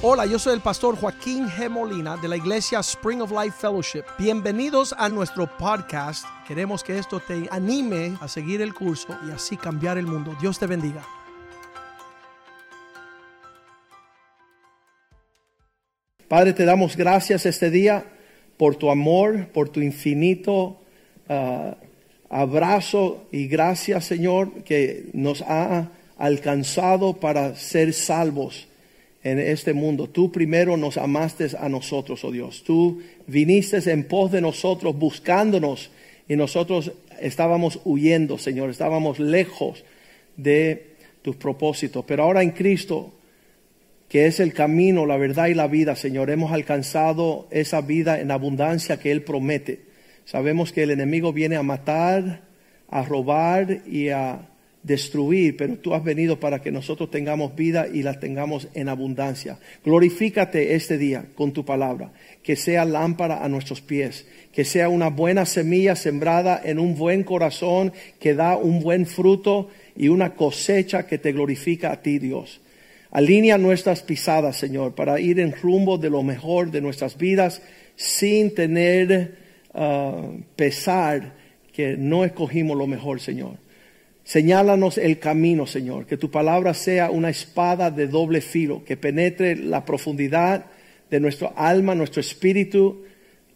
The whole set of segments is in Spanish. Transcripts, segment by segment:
Hola, yo soy el pastor Joaquín G. Molina de la iglesia Spring of Life Fellowship. Bienvenidos a nuestro podcast. Queremos que esto te anime a seguir el curso y así cambiar el mundo. Dios te bendiga. Padre, te damos gracias este día por tu amor, por tu infinito uh, abrazo y gracias, Señor, que nos ha alcanzado para ser salvos en este mundo. Tú primero nos amaste a nosotros, oh Dios. Tú viniste en pos de nosotros, buscándonos, y nosotros estábamos huyendo, Señor. Estábamos lejos de tus propósitos. Pero ahora en Cristo, que es el camino, la verdad y la vida, Señor, hemos alcanzado esa vida en abundancia que Él promete. Sabemos que el enemigo viene a matar, a robar y a destruir, pero tú has venido para que nosotros tengamos vida y la tengamos en abundancia. Glorifícate este día con tu palabra, que sea lámpara a nuestros pies, que sea una buena semilla sembrada en un buen corazón que da un buen fruto y una cosecha que te glorifica a ti, Dios. Alinea nuestras pisadas, Señor, para ir en rumbo de lo mejor de nuestras vidas sin tener uh, pesar que no escogimos lo mejor, Señor. Señálanos el camino, Señor, que tu palabra sea una espada de doble filo, que penetre la profundidad de nuestro alma, nuestro espíritu.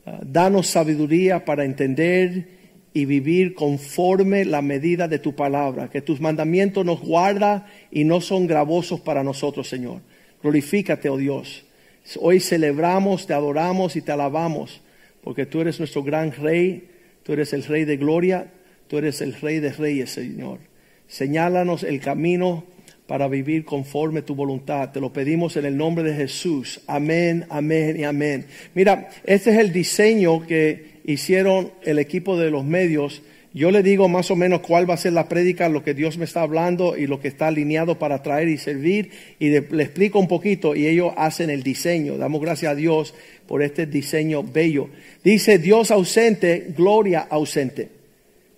Uh, danos sabiduría para entender y vivir conforme la medida de tu palabra, que tus mandamientos nos guarda y no son gravosos para nosotros, Señor. Glorifícate, oh Dios. Hoy celebramos, te adoramos y te alabamos, porque tú eres nuestro gran rey, tú eres el rey de gloria, Tú eres el Rey de Reyes, Señor. Señálanos el camino para vivir conforme tu voluntad. Te lo pedimos en el nombre de Jesús. Amén, amén y amén. Mira, este es el diseño que hicieron el equipo de los medios. Yo le digo más o menos cuál va a ser la prédica, lo que Dios me está hablando y lo que está alineado para traer y servir. Y le, explico un poquito y ellos hacen el diseño. Damos gracias a Dios por este diseño bello. Dice Dios ausente, gloria ausente.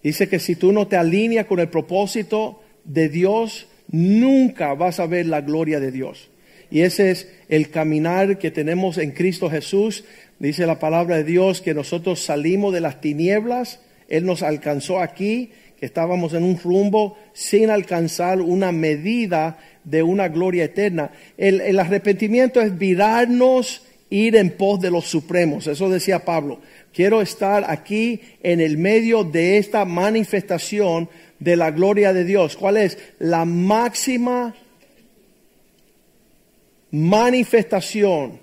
Dice que si tú no te alineas con el propósito de Dios, nunca vas a ver la gloria de Dios. Y ese es el caminar que tenemos en Cristo Jesús. Dice la palabra de Dios que nosotros salimos de las tinieblas, Él nos alcanzó aquí, que estábamos en un rumbo sin alcanzar una medida de una gloria eterna. El, el arrepentimiento es virarnos, ir en pos de los supremos. Eso decía Pablo. Quiero estar aquí en el medio de esta manifestación de la gloria de Dios. ¿Cuál es? La máxima manifestación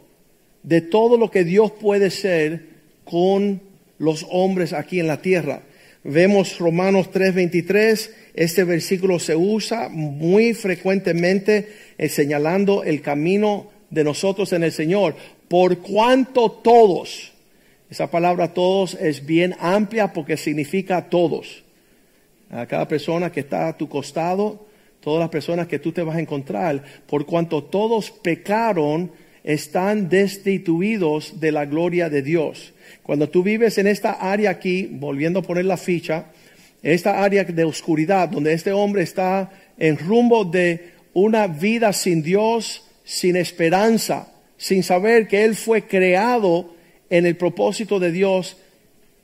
de todo lo que Dios puede ser con los hombres aquí en la tierra. Vemos Romanos 3:23, este versículo se usa muy frecuentemente eh, señalando el camino de nosotros en el Señor. Por cuanto todos, esa palabra todos es bien amplia porque significa todos. A cada persona que está a tu costado, todas las personas que tú te vas a encontrar, por cuanto todos pecaron, están destituidos de la gloria de Dios. Cuando tú vives en esta área aquí, volviendo a poner la ficha, esta área de oscuridad, donde este hombre está en rumbo de una vida sin Dios, sin esperanza, sin saber que Él fue creado en el propósito de Dios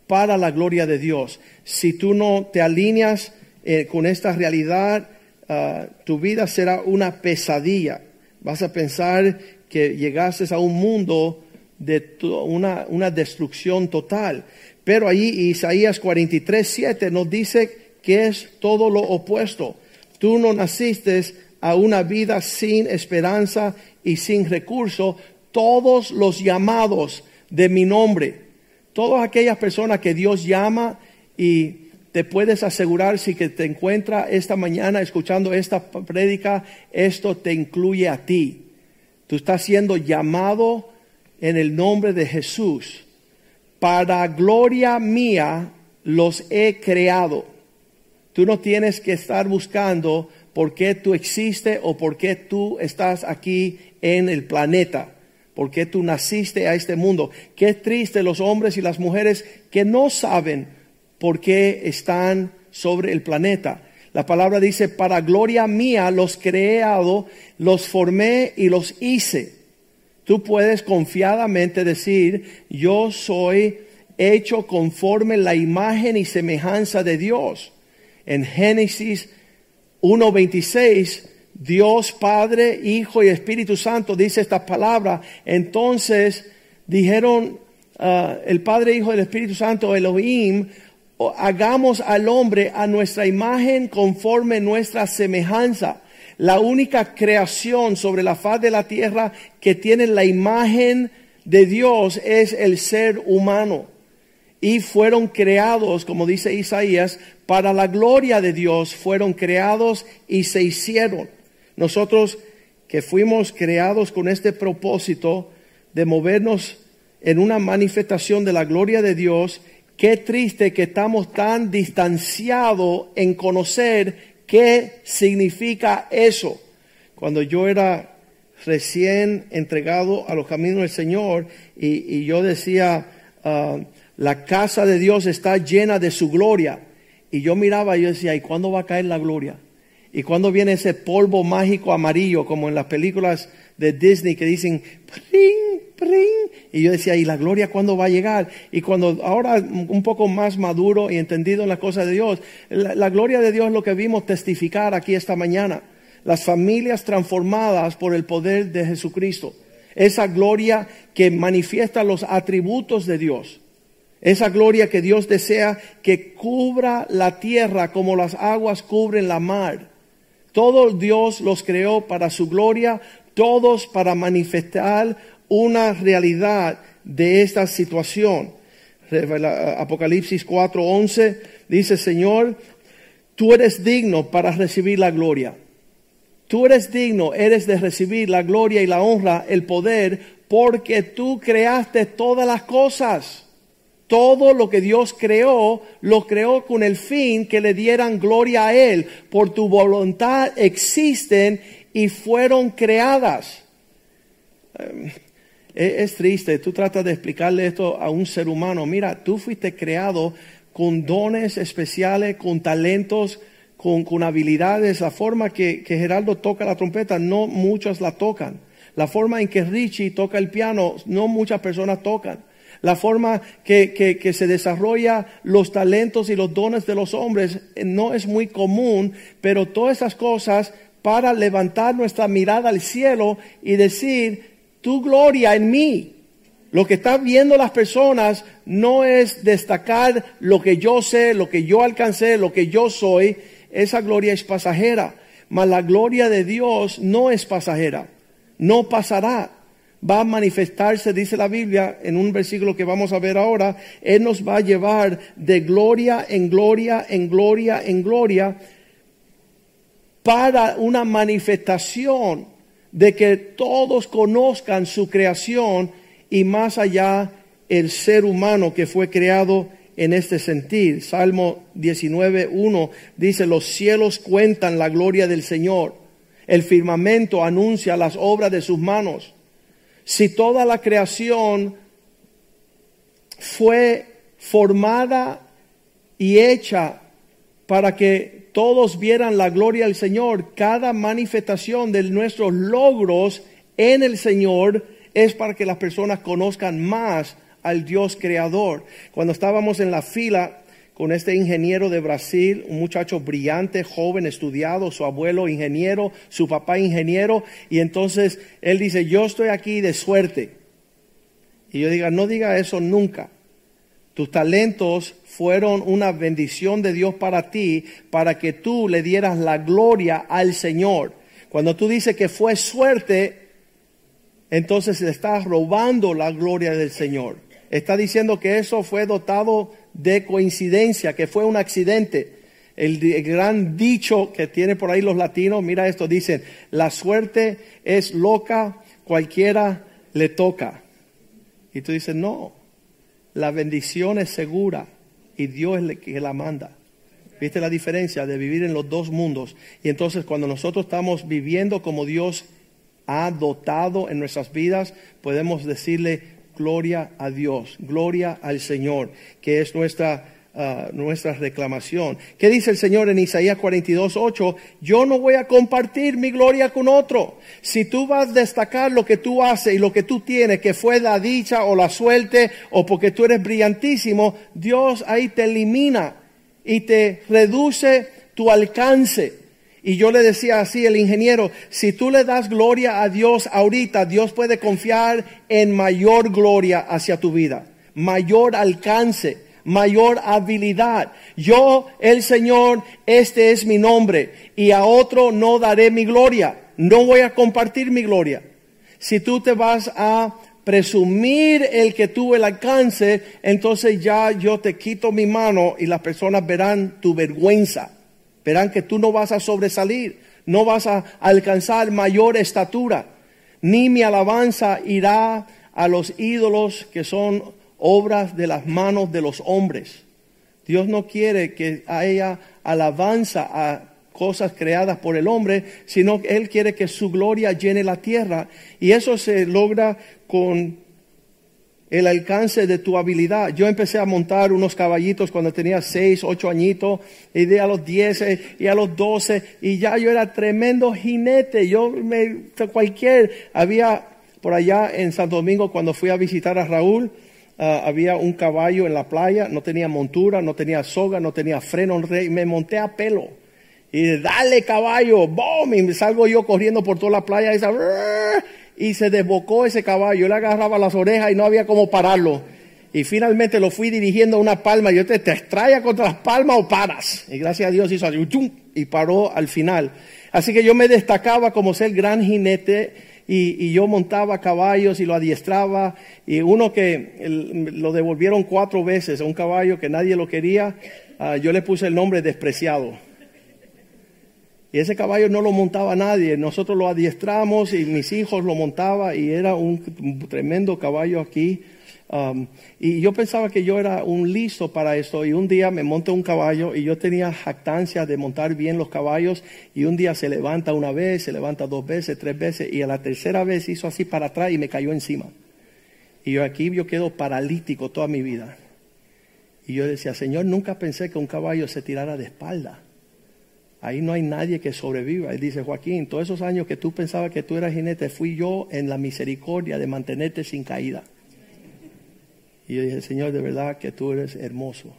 para la gloria de Dios. Si tú no te alineas eh, con esta realidad, ah, tu vida será una pesadilla. Vas a pensar que llegaste a un mundo de una, una destrucción total. Pero ahí Isaías 43, 7 nos dice que es todo lo opuesto. Tú no naciste a una vida sin esperanza y sin recurso. Todos los llamados de mi nombre. Todas aquellas personas que Dios llama y te puedes asegurar si que te encuentra esta mañana escuchando esta prédica, esto te incluye a ti. Tú estás siendo llamado en el nombre de Jesús. Para gloria mía los he creado. Tú no tienes que estar buscando por qué tú existes o por qué tú estás aquí en el planeta por qué tú naciste a este mundo. Qué triste los hombres y las mujeres que no saben por qué están sobre el planeta. La palabra dice, para gloria mía los creado, los formé y los hice. Tú puedes confiadamente decir, yo soy hecho conforme la imagen y semejanza de Dios. En Génesis 1.26, Dios Padre, Hijo y Espíritu Santo dice estas palabras. Entonces dijeron uh, el Padre, Hijo y el Espíritu Santo, Elohim, hagamos al hombre a nuestra imagen conforme nuestra semejanza la única creación sobre la faz de la tierra que tiene la imagen de Dios es el ser humano. Y fueron creados, como dice Isaías, para la gloria de Dios, fueron creados y se hicieron. Nosotros que fuimos creados con este propósito de movernos en una manifestación de la gloria de Dios, qué triste que estamos tan distanciados en conocer ¿Qué significa eso? Cuando yo era recién entregado a los caminos del Señor y, yo decía, ah, la casa de Dios está llena de su gloria. Y yo miraba y yo decía, ¿y cuándo va a caer la gloria? ¿Y cuándo viene ese polvo mágico amarillo como en las películas de Disney que dicen, pring, pring? Y yo decía, ¿y la gloria cuándo va a llegar? Y cuando ahora un poco más maduro y entendido en las cosas de Dios, la, gloria de Dios es lo que vimos testificar aquí esta mañana. Las familias transformadas por el poder de Jesucristo. Esa gloria que manifiesta los atributos de Dios. Esa gloria que Dios desea que cubra la tierra como las aguas cubren la mar. Todo Dios los creó para su gloria, todos para manifestar una realidad de esta situación. Apocalipsis 4:11 dice, Señor, tú eres digno para recibir la gloria. Tú eres digno, eres de recibir la gloria y la honra, el poder, porque tú creaste todas las cosas. Todo lo que Dios creó, lo creó con el fin que le dieran gloria a Él. Por tu voluntad existen y fueron creadas. Em, es, triste, tú tratas de explicarle esto a un ser humano. Mira, tú fuiste creado con dones especiales, con talentos, con, habilidades. La forma que, que Geraldo toca la trompeta, no muchos la tocan. La forma en que Richie toca el piano, no muchas personas tocan. La forma que, se desarrolla los talentos y los dones de los hombres eh, no es muy común, pero todas esas cosas para levantar nuestra mirada al cielo y decir, tu gloria en mí. Lo que están viendo las personas no es destacar lo que yo sé, lo que yo alcancé, lo que yo soy. Esa gloria es pasajera. Mas la gloria de Dios no es pasajera. No pasará. Va a manifestarse, dice la Biblia, en un versículo que vamos a ver ahora. Él nos va a llevar de gloria en gloria, en gloria, en gloria, para una manifestación de que todos conozcan su creación y más allá el ser humano que fue creado en este sentido. Salmo 19.1 dice, los cielos cuentan la gloria del Señor, el firmamento anuncia las obras de sus manos. Si toda la creación fue formada y hecha para que todos vieran la gloria del Señor, cada manifestación de nuestros logros en el Señor es para que las personas conozcan más al Dios creador. Cuando estábamos en la fila con este ingeniero de Brasil, un muchacho brillante, joven, estudiado, su abuelo ingeniero, su papá ingeniero, y entonces él dice, yo estoy aquí de suerte. Y yo diga, no diga eso nunca. Tus talentos fueron una bendición de Dios para ti, para que tú le dieras la gloria al Señor. Cuando tú dices que fue suerte, entonces le estás robando la gloria del Señor. Está diciendo que eso fue dotado de coincidencia, que fue un accidente. El, gran dicho que tiene por ahí los latinos, mira esto, dicen, la suerte es loca, cualquiera le toca. Y tú dices, no, la bendición es segura y Dios es el que la manda. ¿Viste la diferencia de vivir en los dos mundos? Y entonces cuando nosotros estamos viviendo como Dios ha dotado en nuestras vidas, podemos decirle gloria a Dios, gloria al Señor, que es nuestra ah, nuestra reclamación. ¿Qué dice el Señor en Isaías 42, 8? Yo no voy a compartir mi gloria con otro. Si tú vas a destacar lo que tú haces y lo que tú tienes, que fue la dicha o la suerte o porque tú eres brillantísimo, Dios ahí te elimina y te reduce tu alcance. Y yo le decía así, el ingeniero, si tú le das gloria a Dios ahorita, Dios puede confiar en mayor gloria hacia tu vida, mayor alcance, mayor habilidad. Yo, el Señor, este es mi nombre y a otro no daré mi gloria, no voy a compartir mi gloria. Si tú te vas a presumir el que tuvo el alcance, entonces ya yo te quito mi mano y las personas verán tu vergüenza verán que tú no vas a sobresalir, no vas a alcanzar mayor estatura, ni mi alabanza irá a los ídolos que son obras de las manos de los hombres. Dios no quiere que haya alabanza a cosas creadas por el hombre, sino que Él quiere que su gloria llene la tierra. Y eso se logra con el alcance de tu habilidad. Yo empecé a montar unos caballitos cuando tenía 6, 8 añitos, y de a los 10 eh, y a los 12, y ya yo era tremendo jinete. Yo me, cualquier, había por allá en Santo Domingo cuando fui a visitar a Raúl, ah, había un caballo en la playa, no tenía montura, no tenía soga, no tenía freno, y me monté a pelo. Y dale caballo, boom, y salgo yo corriendo por toda la playa, esa, y se desbocó ese caballo. Yo le agarraba las orejas y no había cómo pararlo. Y finalmente lo fui dirigiendo a una palma. Yo te, te extraña contra las palmas o paras. Y gracias a Dios hizo así, y paró al final. Así que yo me destacaba como ser gran jinete y, yo montaba caballos y lo adiestraba. Y uno que lo devolvieron cuatro veces, a un caballo que nadie lo quería, ah, yo le puse el nombre despreciado. Y ese caballo no lo montaba nadie, nosotros lo adiestramos y mis hijos lo montaban y era un, tremendo caballo aquí. Um, y yo pensaba que yo era un listo para esto y un día me monté un caballo y yo tenía jactancia de montar bien los caballos y un día se levanta una vez, se levanta dos veces, tres veces y a la tercera vez hizo así para atrás y me cayó encima. Y yo aquí yo quedo paralítico toda mi vida. Y yo decía, Señor, nunca pensé que un caballo se tirara de espalda. Ahí no hay nadie que sobreviva. Él dice, Joaquín, todos esos años que tú pensabas que tú eras jinete, fui yo en la misericordia de mantenerte sin caída. Y yo dije, Señor, de verdad que tú eres hermoso.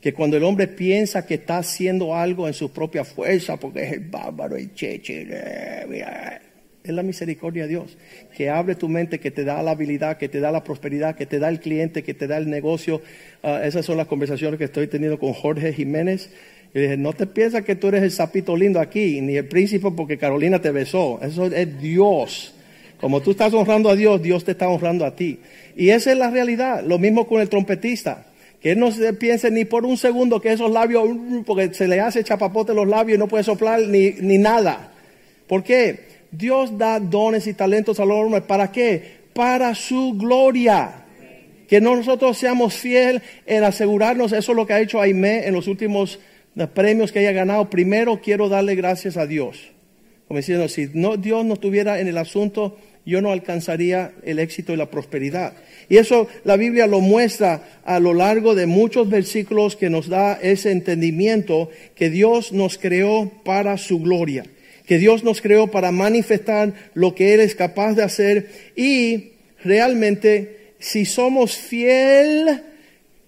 Que cuando el hombre piensa que está haciendo algo en su propia fuerza, porque es el bárbaro, el cheche, eh, es la misericordia de Dios. Que abre tu mente, que te da la habilidad, que te da la prosperidad, que te da el cliente, que te da el negocio. Ah, esas son las conversaciones que estoy teniendo con Jorge Jiménez. Y dije, no te piensas que tú eres el sapito lindo aquí, ni el príncipe porque Carolina te besó. Eso es Dios. Como tú estás honrando a Dios, Dios te está honrando a ti. Y esa es la realidad. Lo mismo con el trompetista. Que él no se piense ni por un segundo que esos labios, porque se le hace chapapote los labios y no puede soplar ni, ni nada. ¿Por qué? Dios da dones y talentos a los hombres. ¿Para qué? Para su gloria. Que nosotros seamos fieles en asegurarnos, eso es lo que ha hecho Aimé en los últimos los premios que haya ganado, primero quiero darle gracias a Dios. Como diciendo, si no, Dios no estuviera en el asunto, yo no alcanzaría el éxito y la prosperidad. Y eso la Biblia lo muestra a lo largo de muchos versículos que nos da ese entendimiento que Dios nos creó para su gloria, que Dios nos creó para manifestar lo que Él es capaz de hacer y realmente si somos fieles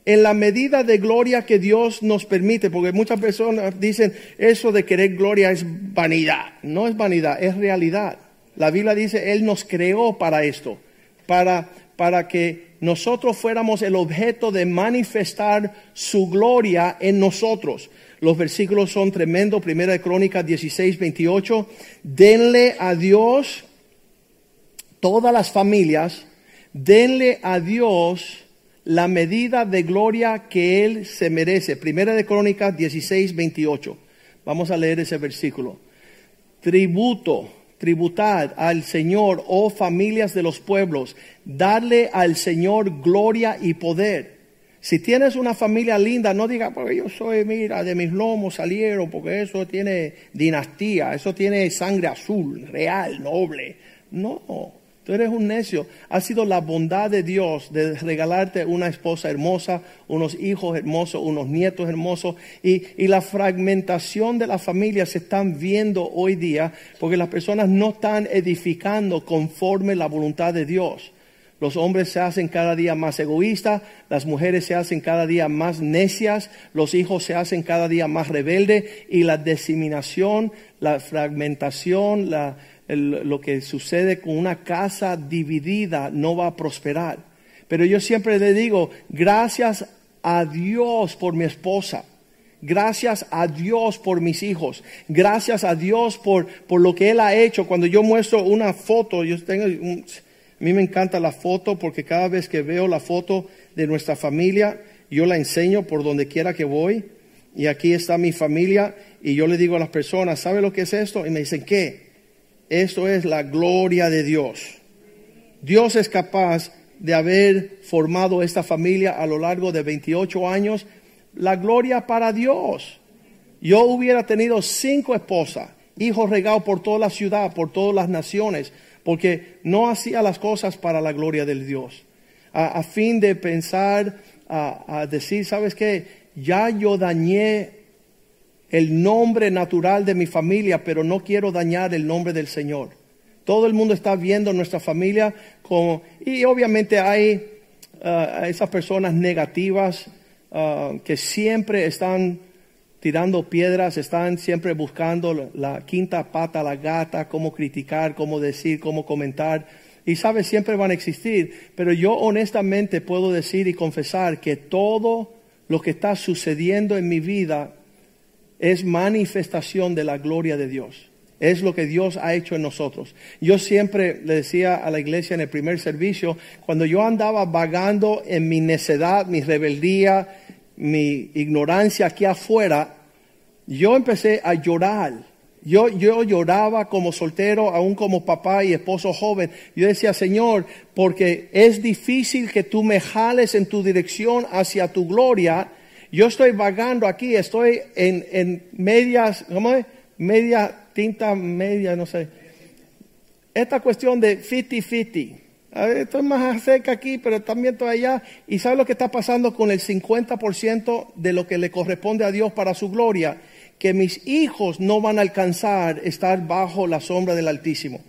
en la medida de gloria que Dios nos permite, porque muchas personas dicen eso de querer gloria es vanidad. No es vanidad, es realidad. La Biblia dice, Él nos creó para esto, para, para que nosotros fuéramos el objeto de manifestar su gloria en nosotros. Los versículos son tremendos, Primera de Crónicas 16, 28. Denle a Dios, todas las familias, denle a Dios la medida de gloria que Él se merece. Primera de Crónicas 16, 28. Vamos a leer ese versículo. Tributo, tributad al Señor, oh familias de los pueblos, darle al Señor gloria y poder. Si tienes una familia linda, no diga, porque yo soy, mira, de mis lomos salieron, porque eso tiene dinastía, eso tiene sangre azul, real, noble. No, Tú eres un necio. Ha sido la bondad de Dios de regalarte una esposa hermosa, unos hijos hermosos, unos nietos hermosos. Y, la fragmentación de la familia se están viendo hoy día porque las personas no están edificando conforme la voluntad de Dios. Los hombres se hacen cada día más egoístas, las mujeres se hacen cada día más necias, los hijos se hacen cada día más rebeldes y la diseminación, la fragmentación, la lo que sucede con una casa dividida no va a prosperar. Pero yo siempre le digo, gracias a Dios por mi esposa. Gracias a Dios por mis hijos. Gracias a Dios por, por lo que Él ha hecho. Cuando yo muestro una foto, yo tengo a mí me encanta la foto porque cada vez que veo la foto de nuestra familia, yo la enseño por donde quiera que voy. Y aquí está mi familia. Y yo le digo a las personas, ¿sabe lo que es esto? Y me dicen, ¿qué? Esto es la gloria de Dios. Dios es capaz de haber formado esta familia a lo largo de 28 años. La gloria para Dios. Yo hubiera tenido cinco esposas, hijos regados por toda la ciudad, por todas las naciones, porque no hacía las cosas para la gloria del Dios. A, fin de pensar, a, a decir, ¿sabes qué? Ya yo dañé el nombre natural de mi familia, pero no quiero dañar el nombre del Señor. Todo el mundo está viendo nuestra familia como, y obviamente hay uh, esas personas negativas uh, que siempre están tirando piedras, están siempre buscando la quinta pata, la gata, cómo criticar, cómo decir, cómo comentar. Y sabes, siempre van a existir. Pero yo honestamente puedo decir y confesar que todo lo que está sucediendo en mi vida es manifestación de la gloria de Dios. Es lo que Dios ha hecho en nosotros. Yo siempre le decía a la iglesia en el primer servicio, cuando yo andaba vagando en mi necedad, mi rebeldía, mi ignorancia aquí afuera, yo empecé a llorar. Yo, yo lloraba como soltero, aún como papá y esposo joven. Yo decía, Señor, porque es difícil que tú me jales en tu dirección hacia tu gloria yo estoy vagando aquí, estoy en, en medias, ¿cómo es? Media tinta, media, no sé. Esta cuestión de fiti-fiti. Estoy más cerca aquí, pero también estoy allá. ¿Y sabe lo que está pasando con el 50% de lo que le corresponde a Dios para su gloria? Que mis hijos no van a alcanzar estar bajo la sombra del Altísimo.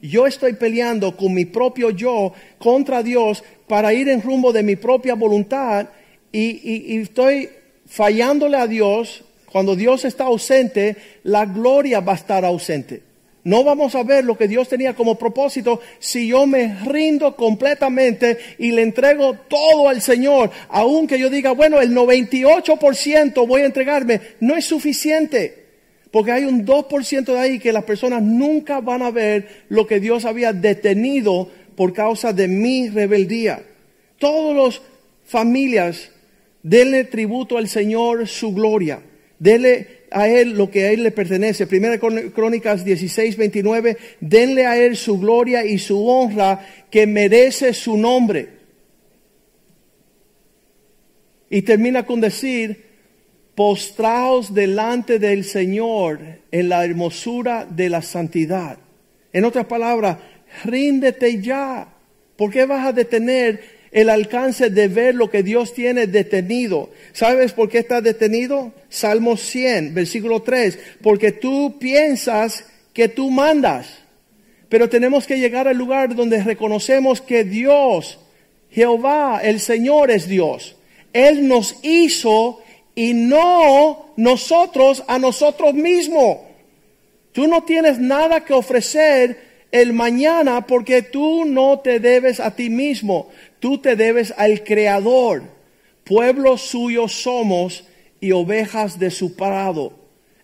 Yo estoy peleando con mi propio yo contra Dios para ir en rumbo de mi propia voluntad y, estoy fallándole a Dios, cuando Dios está ausente, la gloria va a estar ausente. No vamos a ver lo que Dios tenía como propósito si yo me rindo completamente y le entrego todo al Señor. Aunque yo diga, bueno, el 98% voy a entregarme, no es suficiente. Porque hay un 2% de ahí que las personas nunca van a ver lo que Dios había detenido por causa de mi rebeldía. Todos los familias Denle tributo al Señor su gloria. Denle a Él lo que a Él le pertenece. Primera Crónicas 16, 29. Denle a Él su gloria y su honra que merece su nombre. Y termina con decir, postraos delante del Señor en la hermosura de la santidad. En otras palabras, ríndete ya. ¿Por qué vas a detener el alcance de ver lo que Dios tiene detenido. ¿Sabes por qué está detenido? Salmo 100, versículo 3. Porque tú piensas que tú mandas. Pero tenemos que llegar al lugar donde reconocemos que Dios, Jehová, el Señor es Dios. Él nos hizo y no nosotros a nosotros mismos. Tú no tienes nada que ofrecer el mañana porque tú no te debes a ti mismo. Tú te debes al Creador. Pueblo suyo somos y ovejas de su prado.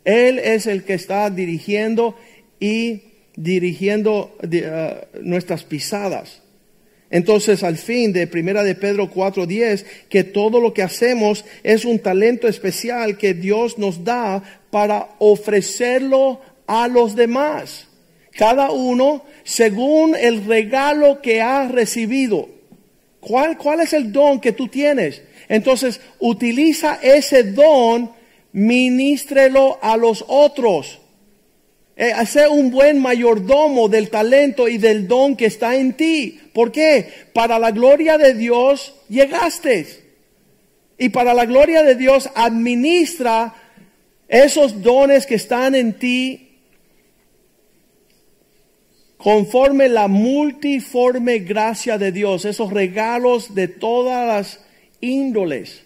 Él es el que está dirigiendo y dirigiendo uh, nuestras pisadas. Entonces, al fin de Primera de Pedro 4:10, que todo lo que hacemos es un talento especial que Dios nos da para ofrecerlo a los demás. Cada uno según el regalo que ha recibido. ¿Cuál, ¿Cuál es el don que tú tienes? Entonces, utiliza ese don, ministrelo a los otros. Eh, ser un buen mayordomo del talento y del don que está en ti. ¿Por qué? Para la gloria de Dios llegaste. Y para la gloria de Dios administra esos dones que están en ti conforme la multiforme gracia de Dios, esos regalos de todas las índoles,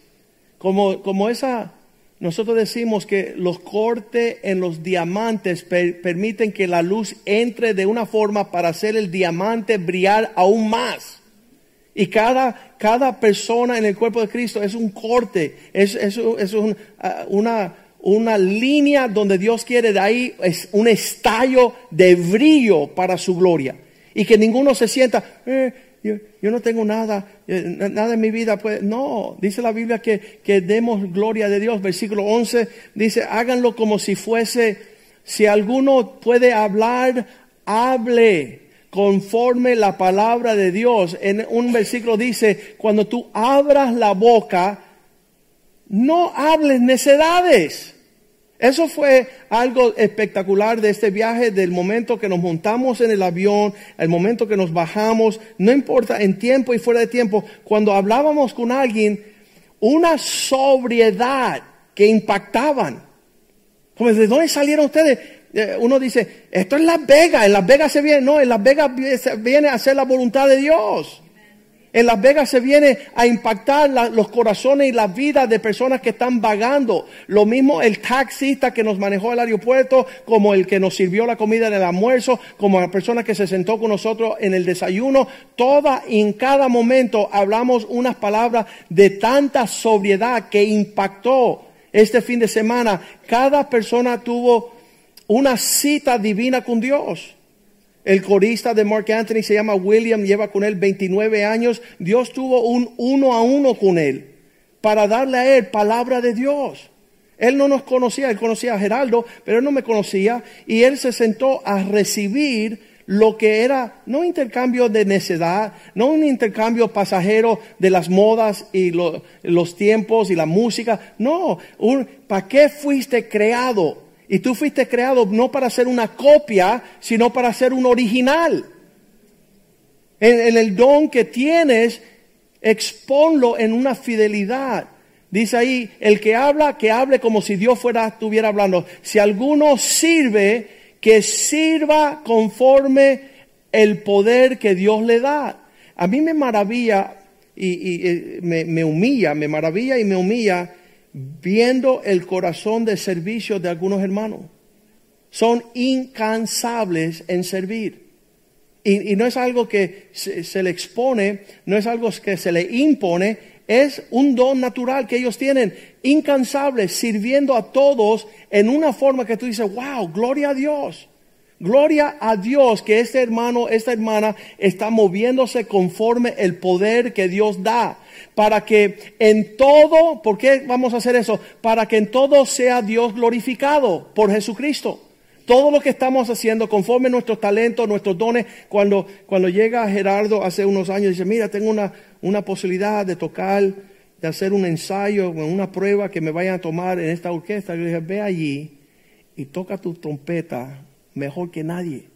como, como esa, nosotros decimos que los cortes en los diamantes permiten que la luz entre de una forma para hacer el diamante brillar aún más. Y cada, cada persona en el cuerpo de Cristo es un corte, es, es, ah, una, una línea donde Dios quiere de ahí es un estallo de brillo para su gloria. Y que ninguno se sienta, eh, yo, no tengo nada, eh, nada en mi vida. Pues, no, dice la Biblia que, que demos gloria de Dios. Versículo 11 dice, háganlo como si fuese, si alguno puede hablar, hable conforme la palabra de Dios. En un versículo dice, cuando tú abras la boca, no hables necedades. Eso fue algo espectacular de este viaje, del momento que nos montamos en el avión, el momento que nos bajamos, no importa en tiempo y fuera de tiempo, cuando hablábamos con alguien, una sobriedad que impactaban. Como, ¿de dónde salieron ustedes? Eh, uno dice, esto es Las Vegas, en Las Vegas se viene, no, en Las Vegas viene a hacer la voluntad de Dios. En Las Vegas se viene a impactar los corazones y la vida de personas que están vagando. Lo mismo el taxista que nos manejó al aeropuerto, como el que nos sirvió la comida en el almuerzo, como la persona que se sentó con nosotros en el desayuno. Toda y en cada momento hablamos unas palabras de tanta sobriedad que impactó este fin de semana. Cada persona tuvo una cita divina con Dios. El corista de Mark Anthony se llama William, lleva con él 29 años. Dios tuvo un uno a uno con él para darle a él palabra de Dios. Él no nos conocía, él conocía a Geraldo, pero él no me conocía y él se sentó a recibir lo que era no intercambio de necedad, no un intercambio pasajero de las modas y los tiempos y la música, no, ¿para qué fuiste creado? Y tú fuiste creado no para ser una copia, sino para ser un original. En, el don que tienes, exponlo en una fidelidad. Dice ahí, el que habla, que hable como si Dios fuera, estuviera hablando. Si alguno sirve, que sirva conforme el poder que Dios le da. A mí me maravilla y, eh, me humilla, me maravilla y me humilla viendo el corazón de servicio de algunos hermanos. Son incansables en servir. Y, no es algo que se, le expone, no es algo que se le impone, es un don natural que ellos tienen, incansables, sirviendo a todos en una forma que tú dices, wow, gloria a Dios. Gloria a Dios que este hermano, esta hermana está moviéndose conforme el poder que Dios da. Para que en todo, ¿por qué vamos a hacer eso? Para que en todo sea Dios glorificado por Jesucristo. Todo lo que estamos haciendo conforme nuestros talentos, nuestros dones, cuando, cuando llega Gerardo hace unos años dice, mira, tengo una, una posibilidad de tocar, de hacer un ensayo, una prueba que me vayan a tomar en esta orquesta. Yo dije, ve allí y toca tu trompeta mejor que nadie.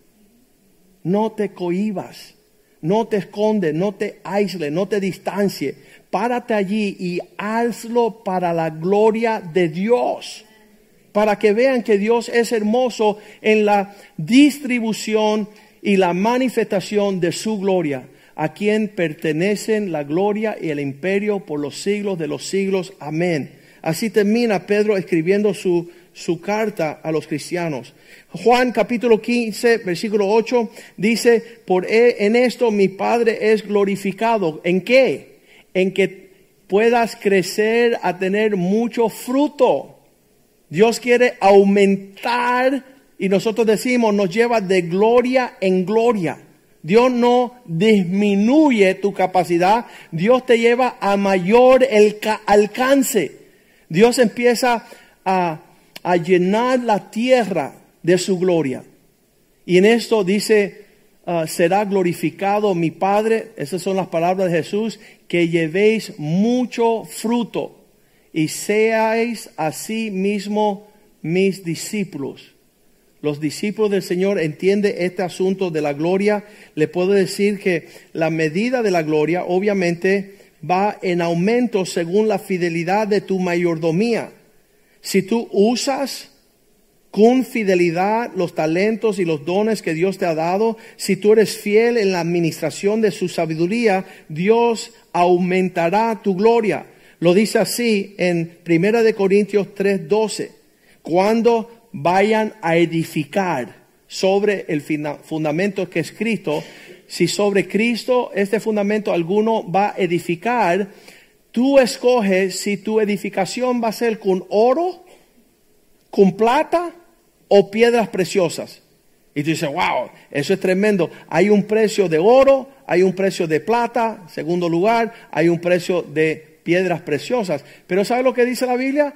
No te cohibas, no te escondes, no te aísles, no te distancie. Párate allí y hazlo para la gloria de Dios. Para que vean que Dios es hermoso en la distribución y la manifestación de su gloria, a quien pertenecen la gloria y el imperio por los siglos de los siglos. Amén. Así termina Pedro escribiendo su, su carta a los cristianos. Juan capítulo 15, versículo 8 dice, por e, en esto mi Padre es glorificado. ¿En qué? En que puedas crecer a tener mucho fruto. Dios quiere aumentar y nosotros decimos, nos lleva de gloria en gloria. Dios no disminuye tu capacidad, Dios te lleva a mayor el alcance. Dios empieza a a llenar la tierra de su gloria. Y en esto dice, ah, será glorificado mi Padre, esas son las palabras de Jesús, que llevéis mucho fruto y seáis así mismo mis discípulos. los discípulos del Señor entienden este asunto de la gloria, le puedo decir que la medida de la gloria obviamente va en aumento según la fidelidad de tu mayordomía. Si tú usas con fidelidad los talentos y los dones que Dios te ha dado, si tú eres fiel en la administración de su sabiduría, Dios aumentará tu gloria. Lo dice así en Primera de Corintios 3:12. Cuando vayan a edificar sobre el fundamento que es Cristo, si sobre Cristo este fundamento alguno va a edificar, tú escoges si tu edificación va a ser con oro, con plata o piedras preciosas. Y tú dices, wow, eso es tremendo. Hay un precio de oro, hay un precio de plata, segundo lugar, hay un precio de piedras preciosas. Pero ¿sabe lo que dice la Biblia?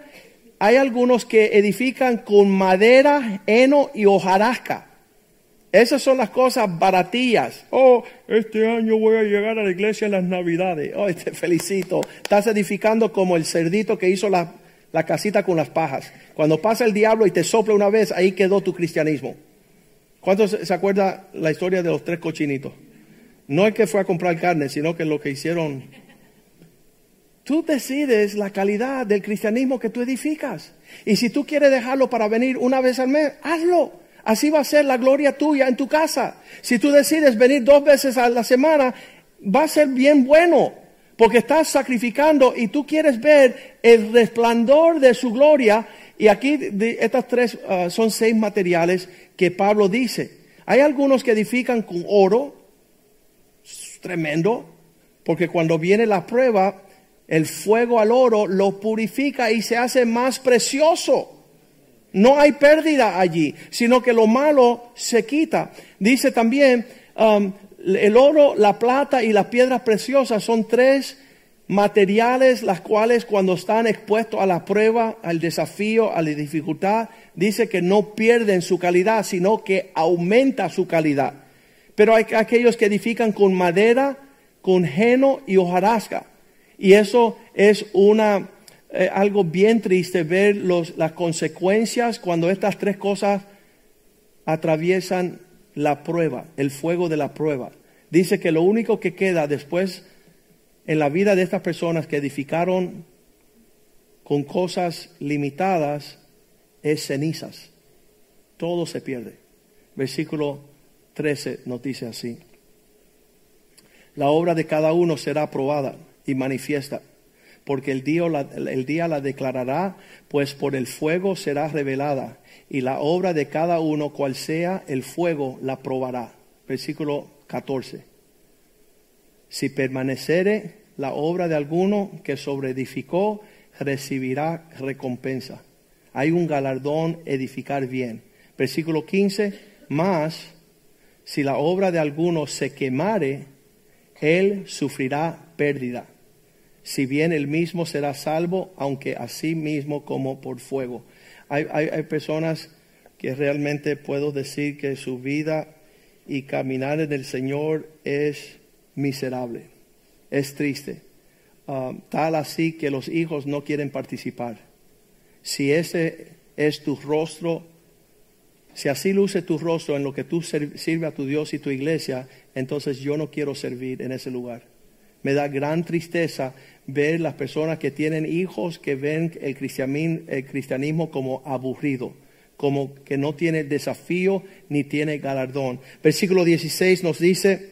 Hay algunos que edifican con madera, heno y hojarasca. Esas son las cosas baratillas. Oh, este año voy a llegar a la iglesia en las navidades. Oh, te felicito. Estás edificando como el cerdito que hizo la, la casita con las pajas. Cuando pasa el diablo y te sopla una vez, ahí quedó tu cristianismo. ¿Cuántos se acuerda la historia de los tres cochinitos? No es que fue a comprar carne, sino que lo que hicieron. Tú decides la calidad del cristianismo que tú edificas. Y si tú quieres dejarlo para venir una vez al mes, hazlo. Así va a ser la gloria tuya en tu casa. Si tú decides venir dos veces a la semana, va a ser bien bueno, porque estás sacrificando y tú quieres ver el resplandor de su gloria. Y aquí estas tres ah, son seis materiales que Pablo dice. Hay algunos que edifican con oro, tremendo, porque cuando viene la prueba, el fuego al oro lo purifica y se hace más precioso. No hay pérdida allí, sino que lo malo se quita. Dice también, um, el oro, la plata y las piedras preciosas son tres materiales las cuales cuando están expuestos a la prueba, al desafío, a la dificultad, dice que no pierden su calidad, sino que aumenta su calidad. Pero hay aquellos que edifican con madera, con heno y hojarasca. Y eso es una eh, algo bien triste ver los, las consecuencias cuando estas tres cosas atraviesan la prueba, el fuego de la prueba. Dice que lo único que queda después en la vida de estas personas que edificaron con cosas limitadas es cenizas. Todo se pierde. Versículo 13 nos dice así. La obra de cada uno será aprobada y manifiesta porque el día, la, declarará, pues por el fuego será revelada, y la obra de cada uno, cual sea el fuego, la probará. Versículo 14. Si permanecere la obra de alguno que sobreedificó, recibirá recompensa. Hay un galardón edificar bien. Versículo 15. Más, si la obra de alguno se quemare, él sufrirá pérdida si bien el mismo será salvo, aunque así mismo como por fuego. Hay, hay, personas que realmente puedo decir que su vida y caminar en el Señor es miserable, es triste, ah, tal así que los hijos no quieren participar. Si ese es tu rostro, si así luce tu rostro en lo que tú sirves a tu Dios y tu iglesia, entonces yo no quiero servir en ese lugar. Me da gran tristeza ver las personas que tienen hijos que ven el cristianismo, como aburrido, como que no tiene desafío ni tiene galardón. Versículo 16 nos dice,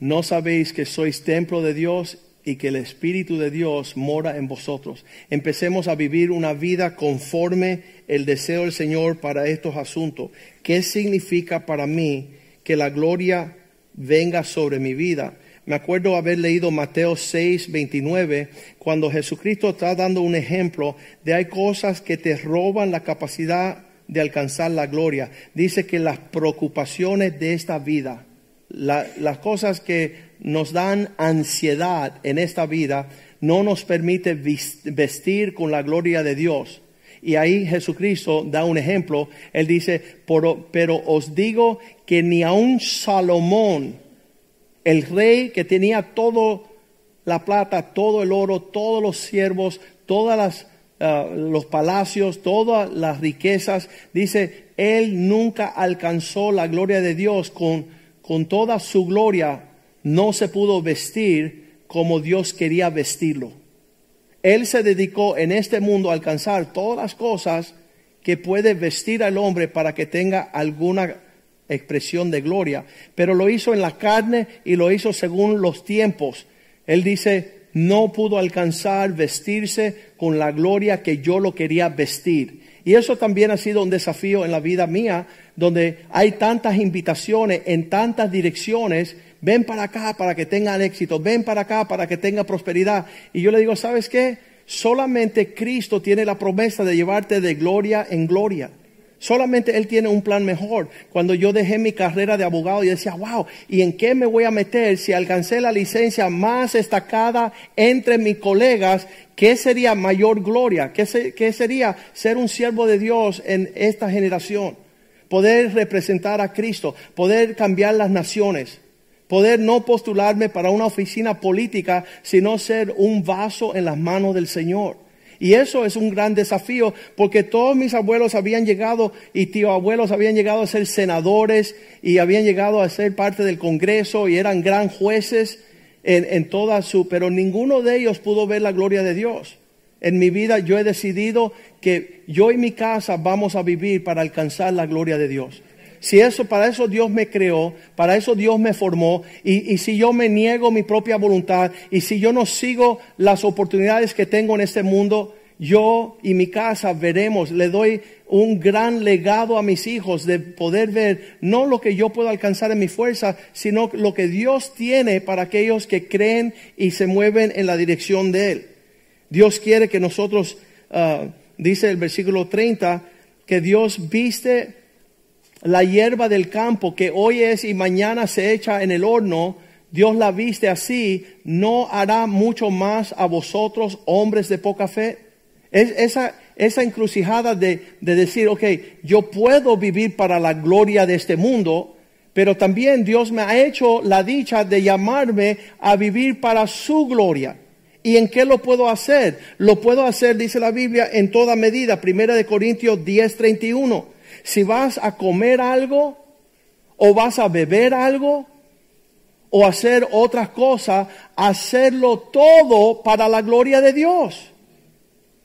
no sabéis que sois templo de Dios y que el Espíritu de Dios mora en vosotros. Empecemos a vivir una vida conforme el deseo del Señor para estos asuntos. ¿Qué significa para mí que la gloria venga sobre mi vida? Me acuerdo haber leído Mateo 6, 29, cuando Jesucristo está dando un ejemplo de hay cosas que te roban la capacidad de alcanzar la gloria. Dice que las preocupaciones de esta vida, las cosas que nos dan ansiedad en esta vida, no nos permite vestir con la gloria de Dios. Y ahí Jesucristo da un ejemplo. Él dice, pero, os digo que ni aun Salomón, el rey que tenía todo la plata, todo el oro, todos los siervos, todas las ah, los palacios, todas las riquezas. Dice, él nunca alcanzó la gloria de Dios con, con toda su gloria. No se pudo vestir como Dios quería vestirlo. Él se dedicó en este mundo a alcanzar todas las cosas que puede vestir al hombre para que tenga alguna expresión de gloria, pero lo hizo en la carne y lo hizo según los tiempos. Él dice, no pudo alcanzar vestirse con la gloria que yo lo quería vestir. Y eso también ha sido un desafío en la vida mía, donde hay tantas invitaciones en tantas direcciones. Ven para acá para que tengan éxito, ven para acá para que tenga prosperidad. Y yo le digo, ¿sabes qué? Solamente Cristo tiene la promesa de llevarte de gloria en gloria. Solamente Él tiene un plan mejor. Cuando yo dejé mi carrera de abogado, yo decía, wow, ¿y en qué me voy a meter si alcancé la licencia más destacada entre mis colegas? ¿Qué sería mayor gloria? ¿Qué, sería ser un siervo de Dios en esta generación? Poder representar a Cristo, poder cambiar las naciones, poder no postularme para una oficina política, sino ser un vaso en las manos del Señor. Y eso es un gran desafío porque todos mis abuelos habían llegado y tío abuelos habían llegado a ser senadores y habían llegado a ser parte del Congreso y eran gran jueces en, en toda su, pero ninguno de ellos pudo ver la gloria de Dios. En mi vida yo he decidido que yo y mi casa vamos a vivir para alcanzar la gloria de Dios. Si eso, para eso Dios me creó, para eso Dios me formó, y, y, si yo me niego mi propia voluntad, y si yo no sigo las oportunidades que tengo en este mundo, yo y mi casa veremos, le doy un gran legado a mis hijos de poder ver no lo que yo puedo alcanzar en mi fuerza, sino lo que Dios tiene para aquellos que creen y se mueven en la dirección de Él. Dios quiere que nosotros, uh, dice el versículo 30, que Dios viste la hierba del campo que hoy es y mañana se echa en el horno, Dios la viste así, ¿no hará mucho más a vosotros, hombres de poca fe? Es esa, esa encrucijada de, de decir, ok, yo puedo vivir para la gloria de este mundo, pero también Dios me ha hecho la dicha de llamarme a vivir para su gloria. ¿Y en qué lo puedo hacer? Lo puedo hacer, dice la Biblia, en toda medida. Primera de Corintios 10, 31 si vas a comer algo o vas a beber algo o hacer otras cosas, hacerlo todo para la gloria de Dios.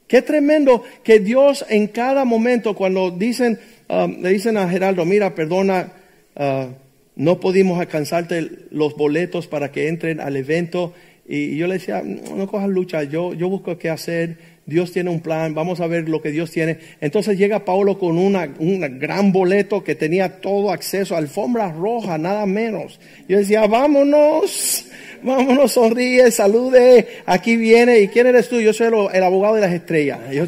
Qué tremendo que Dios en cada momento, cuando dicen, um, le dicen a Geraldo, mira, perdona, uh, no pudimos alcanzarte los boletos para que entren al evento. Y yo le decía, no, no cojas lucha, yo, yo busco qué hacer Dios tiene un plan, vamos a ver lo que Dios tiene. Entonces llega Pablo con una, un gran boleto que tenía todo acceso, alfombra roja, nada menos. Yo decía, vámonos, vámonos, sonríe, salude, aquí viene. ¿Y quién eres tú? Yo soy el, abogado de las estrellas. Yo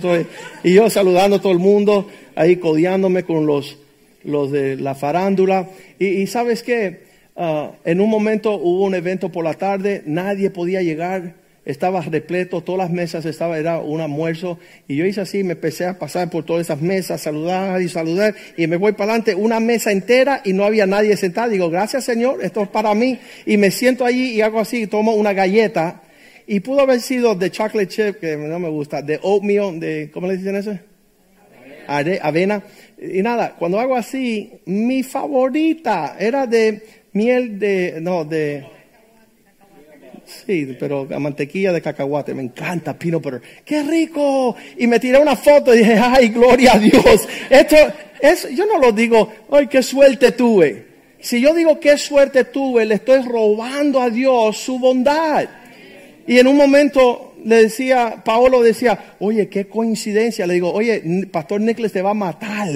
y yo saludando a todo el mundo, ahí codiándome con los, los de la farándula. Y, sabes qué, ah, en un momento hubo un evento por la tarde, nadie podía llegar estaba repleto, todas las mesas estaba, era un almuerzo, y yo hice así, me empecé a pasar por todas esas mesas, saludar y saludar, y me voy para adelante, una mesa entera y no había nadie sentado. Digo, gracias Señor, esto es para mí, y me siento allí y hago así, tomo una galleta, y pudo haber sido de chocolate chip, que no me gusta, de oatmeal, de, ¿cómo le dicen eso? Avena. Y nada, cuando hago así, mi favorita era de miel de, no, de, Sí, pero la mantequilla de cacahuate, me encanta peanut butter. ¡Qué rico! Y me tiré una foto y dije, ¡ay, gloria a Dios! Esto es, yo no lo digo, ¡ay, qué suerte tuve! Si yo digo qué suerte tuve, le estoy robando a Dios su bondad. Y en un momento le decía, Paolo decía, oye, qué coincidencia. Le digo, oye, Pastor Nicholas te va a matar.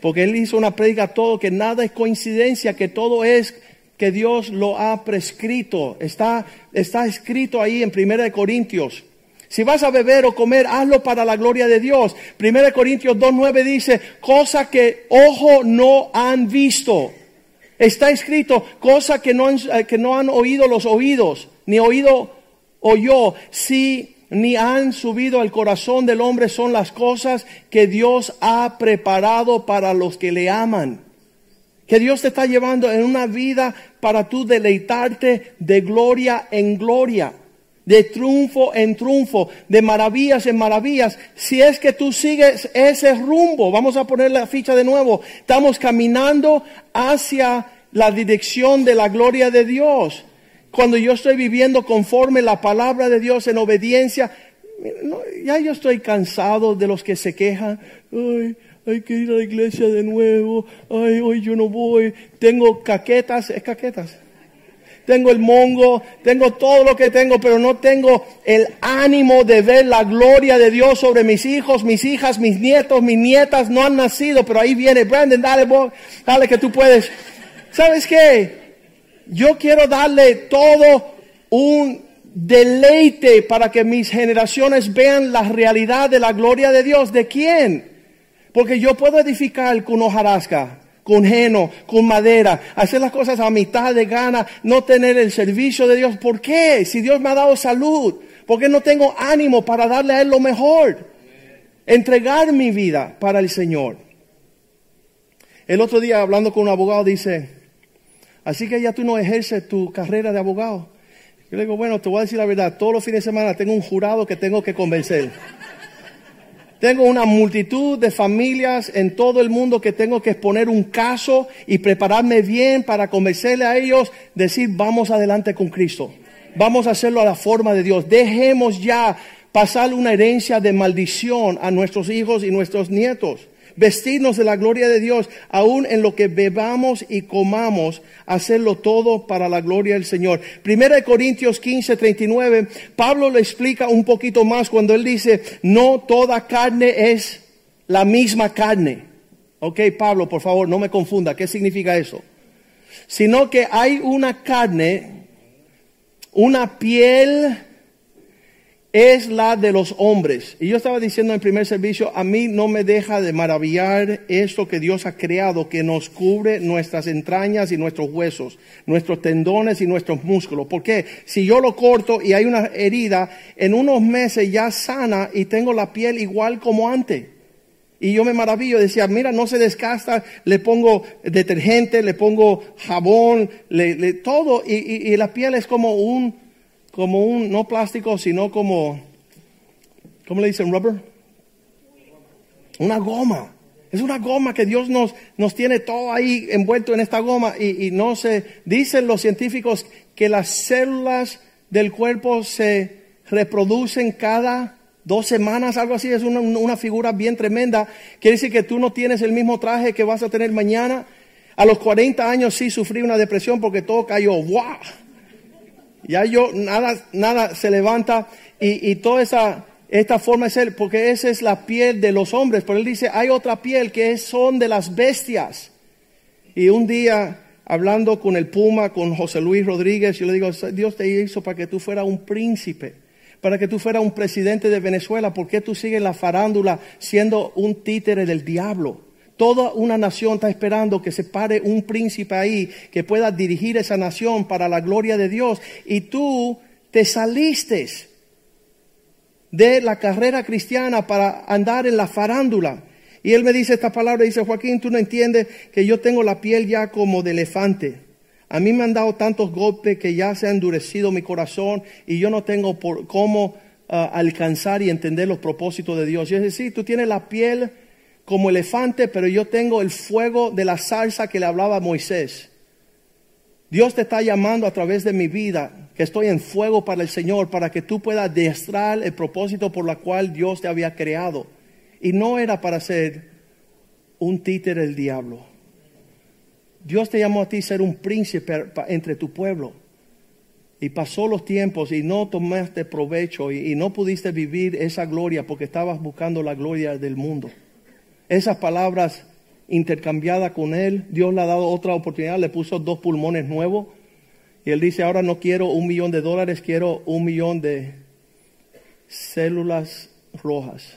Porque él hizo una predica todo, que nada es coincidencia, que todo es que Dios lo ha prescrito. Está, está escrito ahí en Primera de Corintios. Si vas a beber o comer, hazlo para la gloria de Dios. Primera de Corintios 2.9 dice, cosa que ojo no han visto. Está escrito, cosa que no han, eh, que no han oído los oídos, ni oído oyó, si ni han subido al corazón del hombre son las cosas que Dios ha preparado para los que le aman que Dios te está llevando en una vida para tú deleitarte de gloria en gloria. de triunfo en triunfo, de maravillas en maravillas. Si es que tú sigues ese rumbo, vamos a poner la ficha de nuevo, estamos caminando hacia la dirección de la gloria de Dios. Cuando yo estoy viviendo conforme la palabra de Dios en obediencia, ya yo estoy cansado de los que se quejan. Ay, hay que ir a la iglesia de nuevo. Ay, hoy yo no voy. Tengo caquetas, es caquetas tengo el mongo, tengo todo lo que tengo, pero no tengo el ánimo de ver la gloria de Dios sobre mis hijos, mis hijas, mis nietos, mis nietas no han nacido, pero ahí viene Brandon, dale, dale que tú puedes. ¿Sabes qué? Yo quiero darle todo un deleite para que mis generaciones vean la realidad de la gloria de Dios. ¿De quién? Porque yo puedo edificar con hojarasca con heno, con madera, hacer las cosas a mitad de gana, no tener el servicio de Dios. ¿Por qué? Si Dios me ha dado salud, ¿por qué no tengo ánimo para darle a Él lo mejor? Entregar mi vida para el Señor. El otro día hablando con un abogado dice, así que ya tú no ejerces tu carrera de abogado. Yo le digo, bueno, te voy a decir la verdad, todos los fines de semana tengo un jurado que tengo que convencer. Tengo una multitud de familias en todo el mundo que tengo que exponer un caso y prepararme bien para convencerle a ellos, decir, vamos adelante con Cristo. Vamos a hacerlo a la forma de Dios. Dejemos ya pasar una herencia de maldición a nuestros hijos y nuestros nietos vestirnos de la gloria de Dios, aún en lo que bebamos y comamos, hacerlo todo para la gloria del Señor. Primera de Corintios 15, 39, Pablo le explica un poquito más cuando él dice, no toda carne es la misma carne. Ok, Pablo, por favor, no me confunda, ¿qué significa eso? Sino que hay una carne, una piel, es la de los hombres. Y yo estaba diciendo en el primer servicio, a mí no me deja de maravillar esto que Dios ha creado, que nos cubre nuestras entrañas y nuestros huesos, nuestros tendones y nuestros músculos. Porque si yo lo corto y hay una herida, en unos meses ya sana y tengo la piel igual como antes. Y yo me maravillo, decía, mira, no se desgasta, le pongo detergente, le pongo jabón, le, todo, y la piel es como un como un, no plástico, sino como, ¿cómo le dicen? Rubber. Una goma. Es una goma que Dios nos, nos tiene todo ahí envuelto en esta goma y, y no se, dicen los científicos que las células del cuerpo se reproducen cada dos semanas, algo así, es una, una, figura bien tremenda. Quiere decir que tú no tienes el mismo traje que vas a tener mañana. A los 40 años sí sufrí una depresión porque todo cayó. ¡Wow! Ya yo, nada, nada se levanta y, toda esa, esta forma de ser, porque esa es la piel de los hombres. Pero él dice, hay otra piel que son de las bestias. Y un día, hablando con el Puma, con José Luis Rodríguez, yo le digo, Dios te hizo para que tú fueras un príncipe, para que tú fueras un presidente de Venezuela. ¿Por qué tú sigues la farándula siendo un títere del diablo? Toda una nación está esperando que se pare un príncipe ahí que pueda dirigir esa nación para la gloria de Dios. Y tú te saliste de la carrera cristiana para andar en la farándula. Y él me dice esta palabra, dice, Joaquín, tú no entiendes que yo tengo la piel ya como de elefante. A mí me han dado tantos golpes que ya se ha endurecido mi corazón y yo no tengo por cómo ah, alcanzar y entender los propósitos de Dios. Y es decir, tú tienes la piel como elefante, pero yo tengo el fuego de la salsa que le hablaba Moisés. Dios te está llamando a través de mi vida, que estoy en fuego para el Señor, para que tú puedas deastrar el propósito por la cual Dios te había creado. Y no era para ser un títere del diablo. Dios te llamó a ti ser un príncipe entre tu pueblo. Y pasó los tiempos y no tomaste provecho y no pudiste vivir esa gloria porque estabas buscando la gloria del mundo esas palabras intercambiadas con él, Dios le ha dado otra oportunidad, le puso dos pulmones nuevos. Y él dice, ahora no quiero un millón de dólares, quiero un millón de células rojas.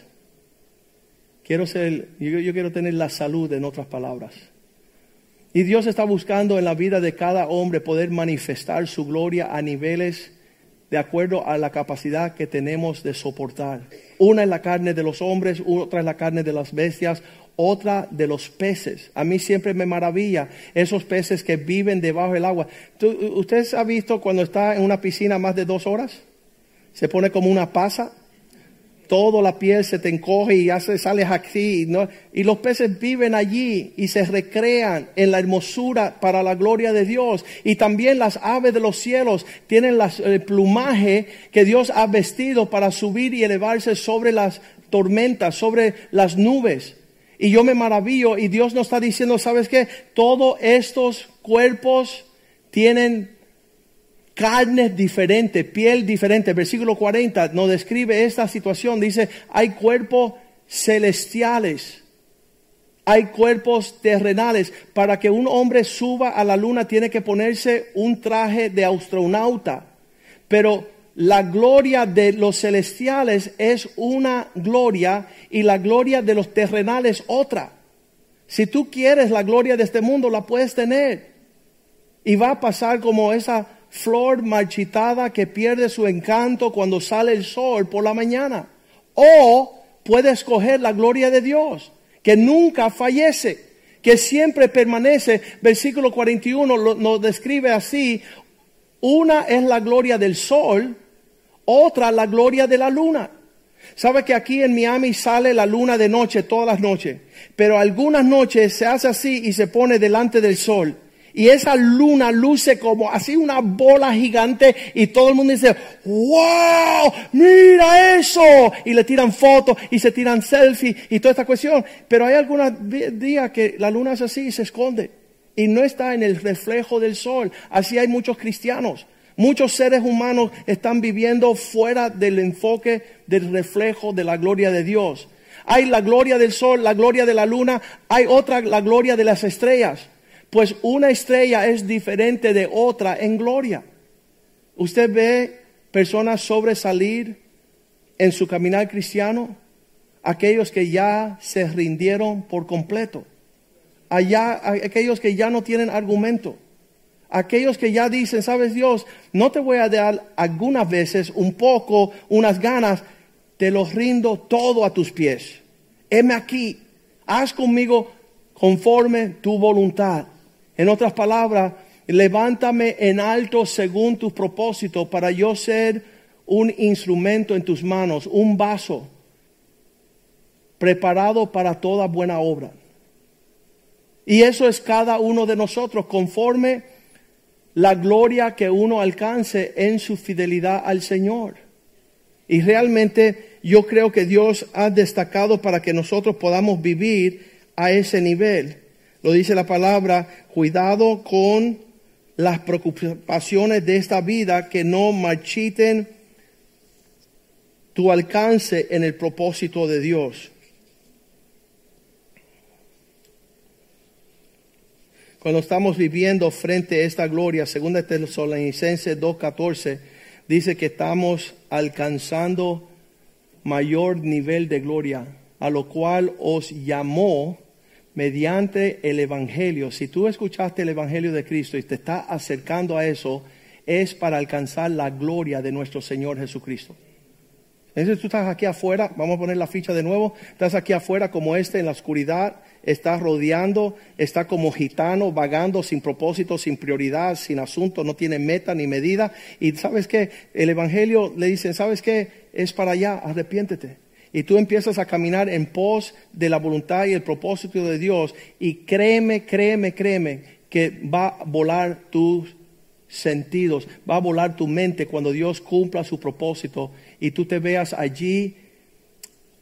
Quiero ser, yo, quiero tener la salud, en otras palabras. Y Dios está buscando en la vida de cada hombre poder manifestar su gloria a niveles de acuerdo a la capacidad que tenemos de soportar. Una es la carne de los hombres, otra es la carne de las bestias, otra de los peces. A mí siempre me maravilla esos peces que viven debajo del agua. ¿Usted ha visto cuando está en una piscina más de dos horas? se pone como una pasa, toda la piel se te encoge y hace, sales aquí. Y los peces viven allí y se recrean en la hermosura para la gloria de Dios. Y también las aves de los cielos tienen el plumaje que Dios ha vestido para subir y elevarse sobre las tormentas, sobre las nubes. Y yo me maravillo y Dios nos está diciendo, ¿sabes qué? Todos estos cuerpos tienen carne diferente, piel diferente. Versículo 40 nos describe esta situación. Dice, hay cuerpos celestiales, hay cuerpos terrenales. Para que un hombre suba a la luna tiene que ponerse un traje de astronauta. Pero la gloria de los celestiales es una gloria y la gloria de los terrenales otra. Si tú quieres la gloria de este mundo, la puedes tener. Y va a pasar como esa flor marchitada que pierde su encanto cuando sale el sol por la mañana. O puede escoger la gloria de Dios, que nunca fallece, que siempre permanece. Versículo 41 nos describe así, una es la gloria del sol, otra la gloria de la luna. ¿Sabe que aquí en Miami sale la luna de noche todas las noches? Pero algunas noches se hace así y se pone delante del sol. Y esa luna luce como así una bola gigante y todo el mundo dice, wow, mira eso. Y le tiran fotos y se tiran selfies y toda esta cuestión. Pero hay algunos días que la luna es así y se esconde. Y no está en el reflejo del sol. Así hay muchos cristianos. Muchos seres humanos están viviendo fuera del enfoque del reflejo de la gloria de Dios. Hay la gloria del sol, la gloria de la luna, hay otra, la gloria de las estrellas. Pues una estrella es diferente de otra en gloria. Usted ve personas sobresalir en su caminar cristiano, aquellos que ya se rindieron por completo, aquellos que ya no tienen argumento, aquellos que ya dicen, sabes Dios, no te voy a dar algunas veces un poco, unas ganas, te los rindo todo a tus pies. Heme aquí, haz conmigo conforme tu voluntad. En otras palabras, levántame en alto según tus propósitos para yo ser un instrumento en tus manos, un vaso preparado para toda buena obra. Y eso es cada uno de nosotros, conforme la gloria que uno alcance en su fidelidad al Señor. Y realmente yo creo que Dios ha destacado para que nosotros podamos vivir a ese nivel. Lo dice la palabra, cuidado con las preocupaciones de esta vida que no marchiten tu alcance en el propósito de Dios. Cuando estamos viviendo frente a esta gloria, segunda Tesalonicenses 2.14, dice que estamos alcanzando mayor nivel de gloria, a lo cual os llamó mediante el Evangelio. Si tú escuchaste el Evangelio de Cristo y te está acercando a eso, es para alcanzar la gloria de nuestro Señor Jesucristo. Entonces tú estás aquí afuera, vamos a poner la ficha de nuevo, estás aquí afuera como este en la oscuridad, estás rodeando, está como gitano, vagando sin propósito, sin prioridad, sin asunto, no tiene meta ni medida. Y sabes que el Evangelio le dice, ¿sabes qué? Es para allá, arrepiéntete y tú empiezas a caminar en pos de la voluntad y el propósito de Dios y créeme, créeme, créeme que va a volar tus sentidos, va a volar tu mente cuando Dios cumpla su propósito y tú te veas allí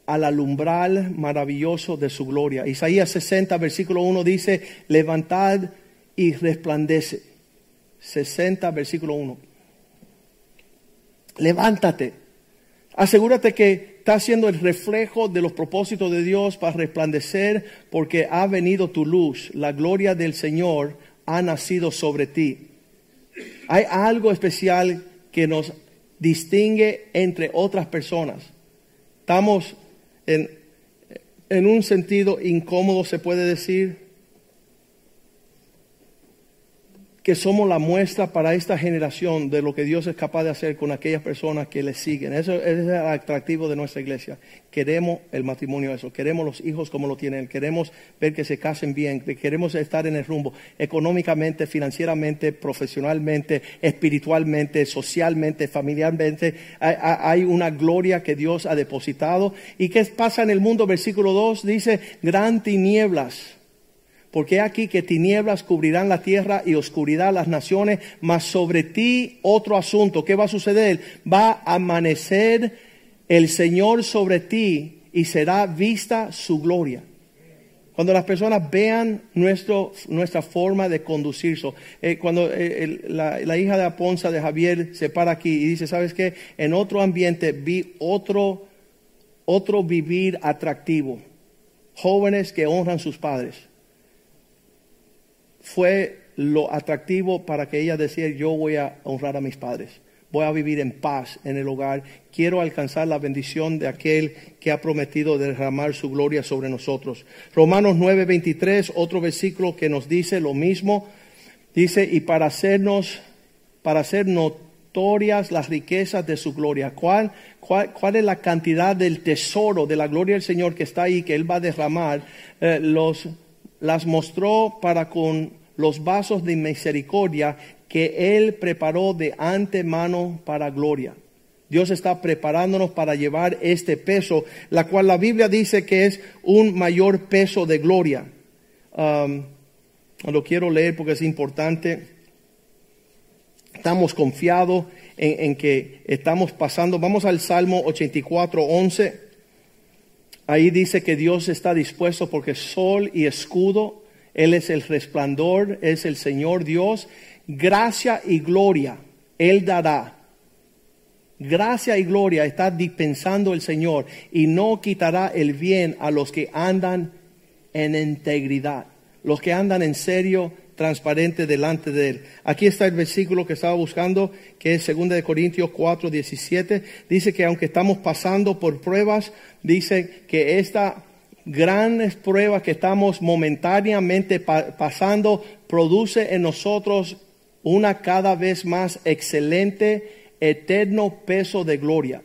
al alumbral maravilloso de su gloria. Isaías 60, versículo 1 dice, levantad y resplandece. 60, versículo 1. Levántate. Asegúrate que está siendo el reflejo de los propósitos de Dios para resplandecer porque ha venido tu luz. La gloria del Señor ha nacido sobre ti. Hay algo especial que nos distingue entre otras personas. Estamos en, en un sentido incómodo, se puede decir. Que somos la muestra para esta generación de lo que Dios es capaz de hacer con aquellas personas que le siguen. Eso, es el atractivo de nuestra iglesia. Queremos el matrimonio eso, queremos los hijos como lo tienen, queremos ver que se casen bien, queremos estar en el rumbo económicamente, financieramente, profesionalmente, espiritualmente, socialmente, familiarmente. Hay, hay una gloria que Dios ha depositado. ¿Y qué pasa en el mundo? Versículo 2 dice, gran tinieblas porque aquí que tinieblas cubrirán la tierra y oscuridad las naciones, mas sobre ti otro asunto. ¿Qué va a suceder? Va a amanecer el Señor sobre ti y será vista su gloria. Cuando las personas vean nuestro, nuestra forma de conducirse, eh, cuando eh, la, hija de Aponza de Javier se para aquí y dice, ¿sabes qué? En otro ambiente vi otro, otro vivir atractivo. Jóvenes que honran sus padres fue lo atractivo para que ella decía, yo voy a honrar a mis padres, voy a vivir en paz en el hogar, quiero alcanzar la bendición de aquel que ha prometido derramar su gloria sobre nosotros. Romanos 9:23, otro versículo que nos dice lo mismo, dice, y para hacernos, para hacer notorias las riquezas de su gloria. ¿Cuál, cuál, es la cantidad del tesoro de la gloria del Señor que está ahí, que Él va a derramar? Eh, los las mostró para con los vasos de misericordia que Él preparó de antemano para gloria. Dios está preparándonos para llevar este peso, la cual la Biblia dice que es un mayor peso de gloria. Lo quiero leer porque es importante. Estamos confiados en, en, que estamos pasando. Vamos al Salmo 84, 11. Ahí dice que Dios está dispuesto porque sol y escudo, Él es el resplandor, es el Señor Dios. Gracia y gloria Él dará. Gracia y gloria está dispensando el Señor y no quitará el bien a los que andan en integridad, los que andan en serio transparente delante de él. Aquí está el versículo que estaba buscando, que es 2 de Corintios 4, 17. Dice que aunque estamos pasando por pruebas, dice que esta gran prueba que estamos momentáneamente pasando produce en nosotros una cada vez más excelente, eterno peso de gloria.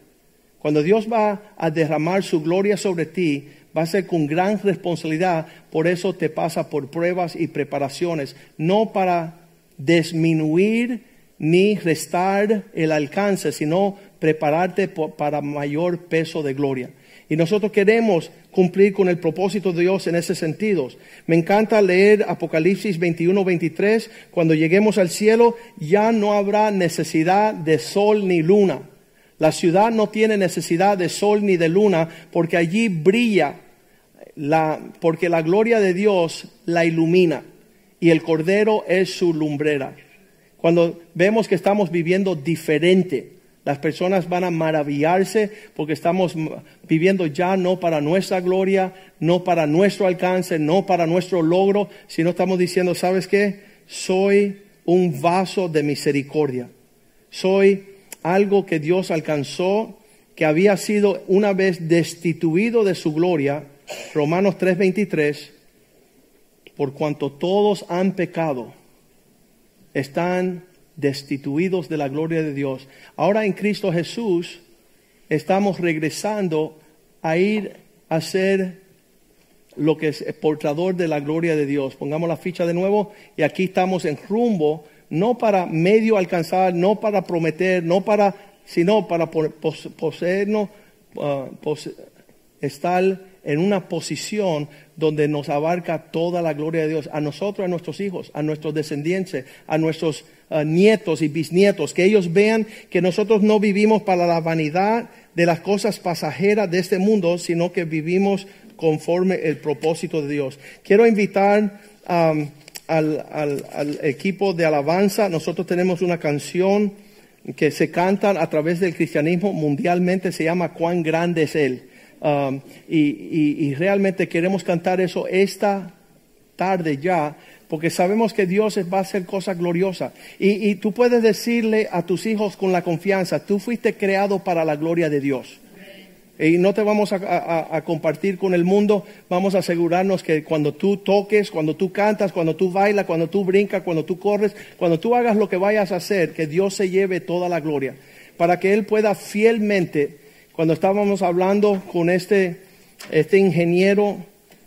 Cuando Dios va a derramar su gloria sobre ti, va a ser con gran responsabilidad, por eso te pasa por pruebas y preparaciones, no para disminuir ni restar el alcance, sino prepararte para mayor peso de gloria. Y nosotros queremos cumplir con el propósito de Dios en ese sentido. Me encanta leer Apocalipsis 21, 23. Cuando lleguemos al cielo ya no habrá necesidad de sol ni luna. La ciudad no tiene necesidad de sol ni de luna porque allí brilla porque la gloria de Dios la ilumina y el Cordero es su lumbrera. Cuando vemos que estamos viviendo diferente, las personas van a maravillarse porque estamos viviendo ya no para nuestra gloria, no para nuestro alcance, no para nuestro logro, sino estamos diciendo, ¿sabes qué? Soy un vaso de misericordia. Soy algo que Dios alcanzó, que había sido una vez destituido de su gloria Romanos 3:23, por cuanto todos han pecado, están destituidos de la gloria de Dios. Ahora en Cristo Jesús estamos regresando a ir a ser lo que es portador de la gloria de Dios. Pongamos la ficha de nuevo y aquí estamos en rumbo, no para medio alcanzar, no para prometer, no para, sino para poseernos, uh, estar en una posición donde nos abarca toda la gloria de Dios, a nosotros, a nuestros hijos, a nuestros descendientes, a nuestros uh, nietos y bisnietos, que ellos vean que nosotros no vivimos para la vanidad de las cosas pasajeras de este mundo, sino que vivimos conforme el propósito de Dios. Quiero invitar al, al equipo de alabanza, nosotros tenemos una canción que se canta a través del cristianismo mundialmente, se llama Cuán grande es Él. Um, y, realmente queremos cantar eso esta tarde ya, porque sabemos que Dios va a hacer cosas gloriosas. Y, y, tú puedes decirle a tus hijos con la confianza, tú fuiste creado para la gloria de Dios. y no te vamos a, a, compartir con el mundo, vamos a asegurarnos que cuando tú toques, cuando tú cantas, cuando tú bailas, cuando tú brincas, cuando tú corres, cuando tú hagas lo que vayas a hacer, que Dios se lleve toda la gloria, para que Él pueda fielmente, cuando estábamos hablando con este, este ingeniero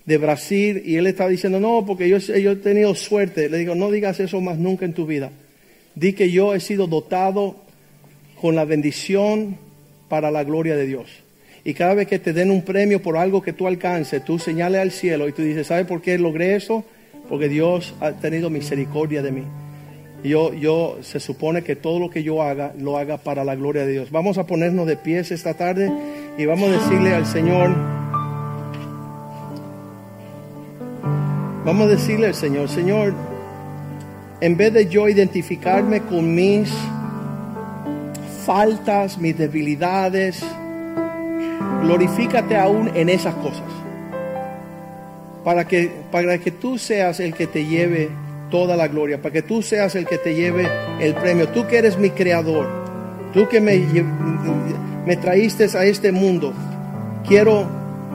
de Brasil y él está diciendo, no, porque yo, yo he tenido suerte, le digo, no digas eso más nunca en tu vida, di que yo he sido dotado con la bendición para la gloria de Dios. Y cada vez que te den un premio por algo que tú alcances, tú señales al cielo y tú dices, ¿sabes por qué logré eso? Porque Dios ha tenido misericordia de mí. Yo, yo, se supone que todo lo que yo haga, lo haga para la gloria de Dios. Vamos a ponernos de pies esta tarde y vamos a decirle al Señor, vamos a decirle al Señor, Señor, en vez de yo identificarme con mis faltas, mis debilidades, glorifícate aún en esas cosas. Para que, para que tú seas el que te lleve toda la gloria, para que tú seas el que te lleve el premio. Tú que eres mi creador, tú que me, me traíste a este mundo, quiero,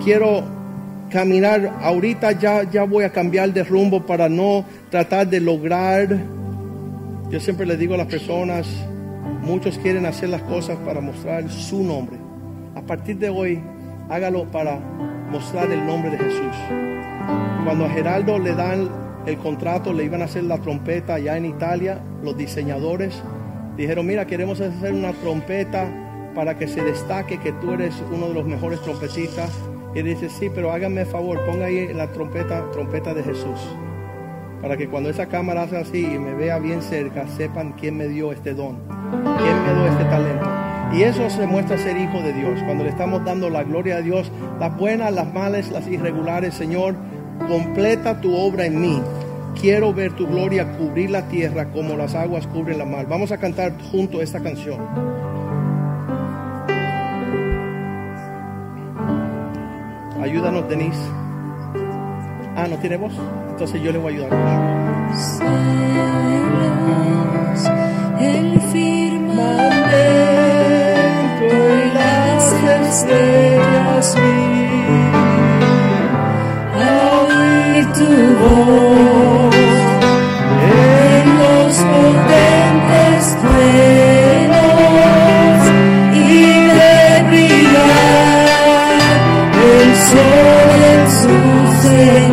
quiero caminar, ahorita ya, ya voy a cambiar de rumbo para no tratar de lograr. Yo siempre le digo a las personas, muchos quieren hacer las cosas para mostrar su nombre a partir de hoy, hágalo para mostrar el nombre de Jesús. Cuando a Geraldo le dan el contrato, le iban a hacer la trompeta allá en Italia, los diseñadores dijeron, mira, queremos hacer una trompeta para que se destaque que tú eres uno de los mejores trompetistas. Y dice, sí, pero háganme favor, ponga ahí la trompeta, trompeta de Jesús. Para que cuando esa cámara hace así y me vea bien cerca, sepan quién me dio este don, quién me dio este talento. Y eso se muestra ser hijo de Dios, cuando le estamos dando la gloria a Dios, las buenas, las malas, las irregulares, Señor, completa tu obra en mí. Quiero ver tu gloria cubrir la tierra como las aguas cubren la mar. Vamos a cantar junto esta canción. Ayúdanos, Denise. Ah, ¿no tiene voz? Entonces yo le voy a ayudar. El firmamento y las estrellas vi oír tu voz en los potentes truenos y de brillar el sol en su cenit.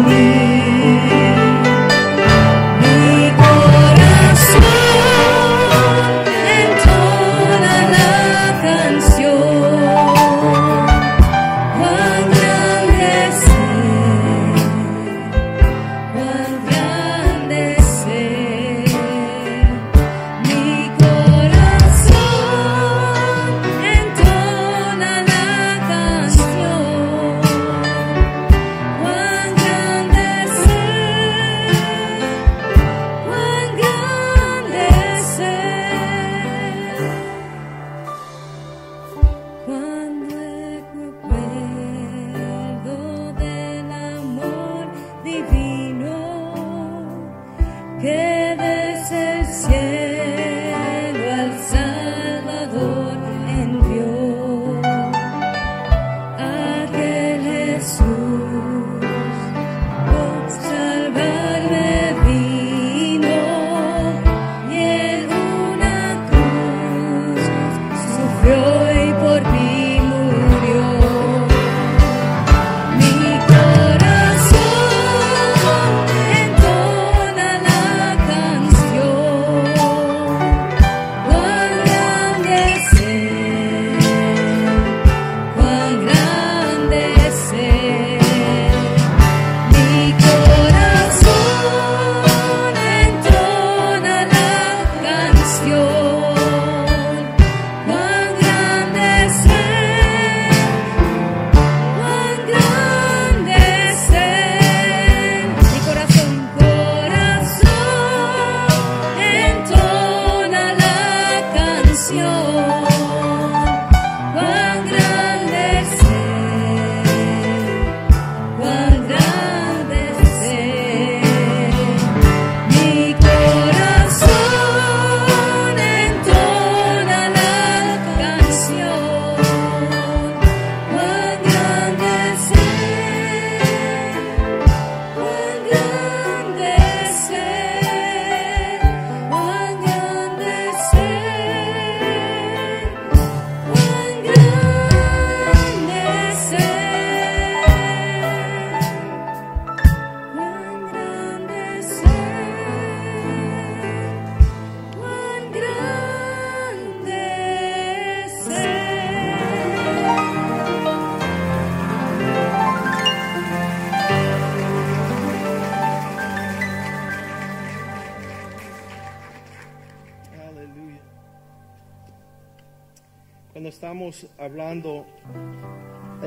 Hablando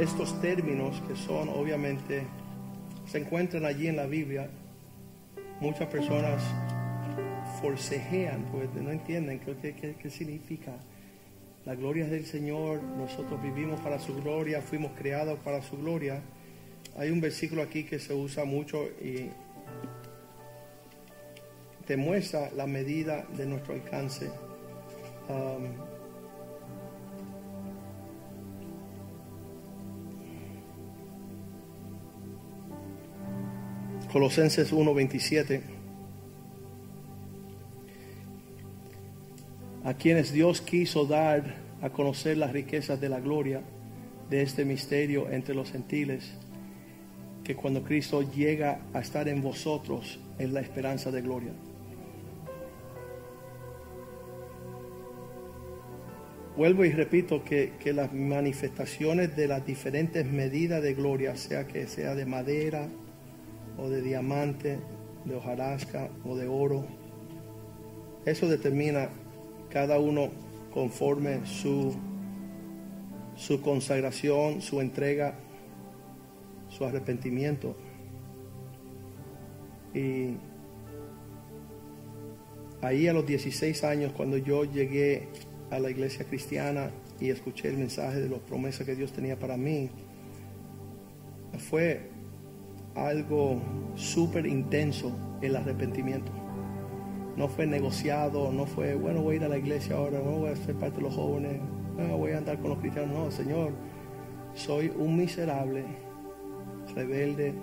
estos términos que son obviamente se encuentran allí en la Biblia, muchas personas forcejean porque no entienden qué, qué- qué- significa. La gloria del Señor, nosotros vivimos para su gloria, fuimos creados para su gloria. Hay un versículo aquí que se usa mucho y te muestra la medida de nuestro alcance. Um, Colosenses 1:27. A quienes Dios quiso dar a conocer las riquezas de la gloria de este misterio entre los gentiles, que cuando Cristo llega a estar en vosotros es la esperanza de gloria. Vuelvo y repito que, que las manifestaciones de las diferentes medidas de gloria, sea que sea de madera o de diamante, de hojarasca o de oro, eso determina cada uno conforme su, su consagración, su entrega, su arrepentimiento. Y ahí a los 16 años, cuando yo llegué a la iglesia cristiana y escuché el mensaje de las promesas que Dios tenía para mí, fue algo súper intenso el arrepentimiento. No fue negociado, no fue, bueno, voy a ir a la iglesia ahora, no voy a ser parte de los jóvenes, no voy a andar con los cristianos. No, Señor, soy un miserable, rebelde,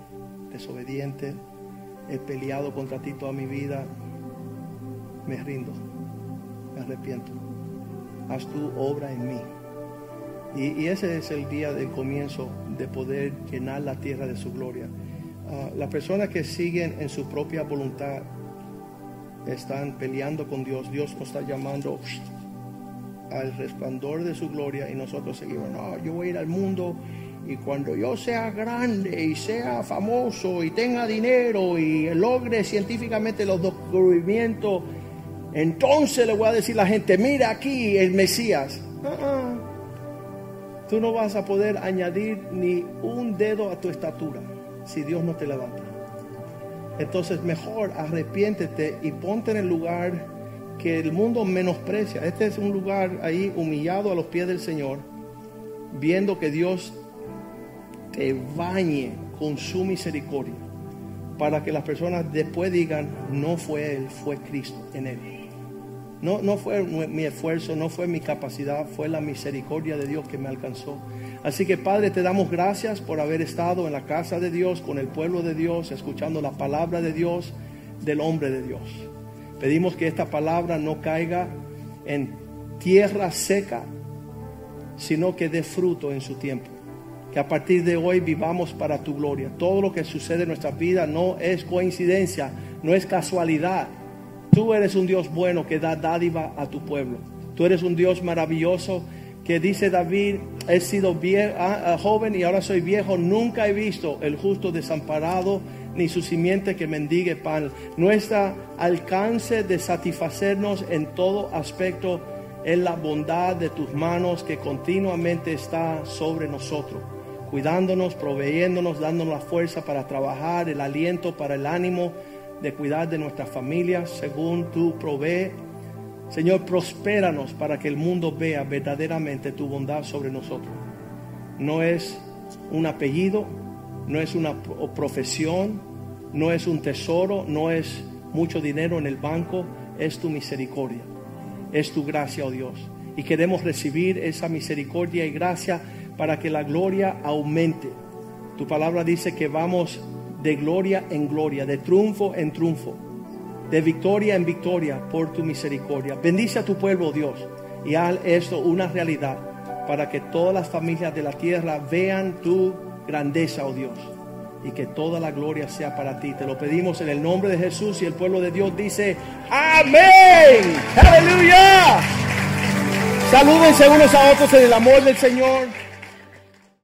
desobediente, he peleado contra ti toda mi vida, me rindo, me arrepiento. Haz tu obra en mí. Y, y ese es el día del comienzo de poder llenar la tierra de su gloria. Ah, las personas que siguen en su propia voluntad están peleando con Dios. Dios nos está llamando al resplandor de su gloria y nosotros seguimos. No, yo voy a ir al mundo y cuando yo sea grande y sea famoso y tenga dinero y logre científicamente los descubrimientos, entonces le voy a decir a la gente, mira aquí el Mesías. Ah. Tú no vas a poder añadir ni un dedo a tu estatura si Dios no te levanta. Entonces mejor arrepiéntete y ponte en el lugar que el mundo menosprecia. Este es un lugar ahí humillado a los pies del Señor, viendo que Dios te bañe con su misericordia, para que las personas después digan, no fue Él, fue Cristo en Él. No, no fue mi esfuerzo, no fue mi capacidad, fue la misericordia de Dios que me alcanzó. Así que Padre, te damos gracias por haber estado en la casa de Dios, con el pueblo de Dios, escuchando la palabra de Dios, del hombre de Dios. Pedimos que esta palabra no caiga en tierra seca, sino que dé fruto en su tiempo. Que a partir de hoy vivamos para tu gloria. Todo lo que sucede en nuestra vida no es coincidencia, no es casualidad. Tú eres un Dios bueno que da dádiva a tu pueblo. Tú eres un Dios maravilloso que dice David, he sido ah, ah, joven y ahora soy viejo, nunca he visto el justo desamparado ni su simiente que mendigue pan. Nuestra alcance de satisfacernos en todo aspecto es la bondad de tus manos que continuamente está sobre nosotros, cuidándonos, proveyéndonos, dándonos la fuerza para trabajar, el aliento para el ánimo de cuidar de nuestras familias según tú provees. Señor, prospéranos para que el mundo vea verdaderamente tu bondad sobre nosotros. No es un apellido, no es una pro- profesión, no es un tesoro, no es mucho dinero en el banco, es tu misericordia, es tu gracia, oh Dios. Y queremos recibir esa misericordia y gracia para que la gloria aumente. Tu palabra dice que vamos de gloria en gloria, de triunfo en triunfo de victoria en victoria por tu misericordia. Bendice a tu pueblo, Dios, y haz esto una realidad para que todas las familias de la tierra vean tu grandeza, oh Dios, y que toda la gloria sea para ti. Te lo pedimos en el nombre de Jesús y el pueblo de Dios dice, amén, aleluya. Salúdense unos a otros en el amor del Señor.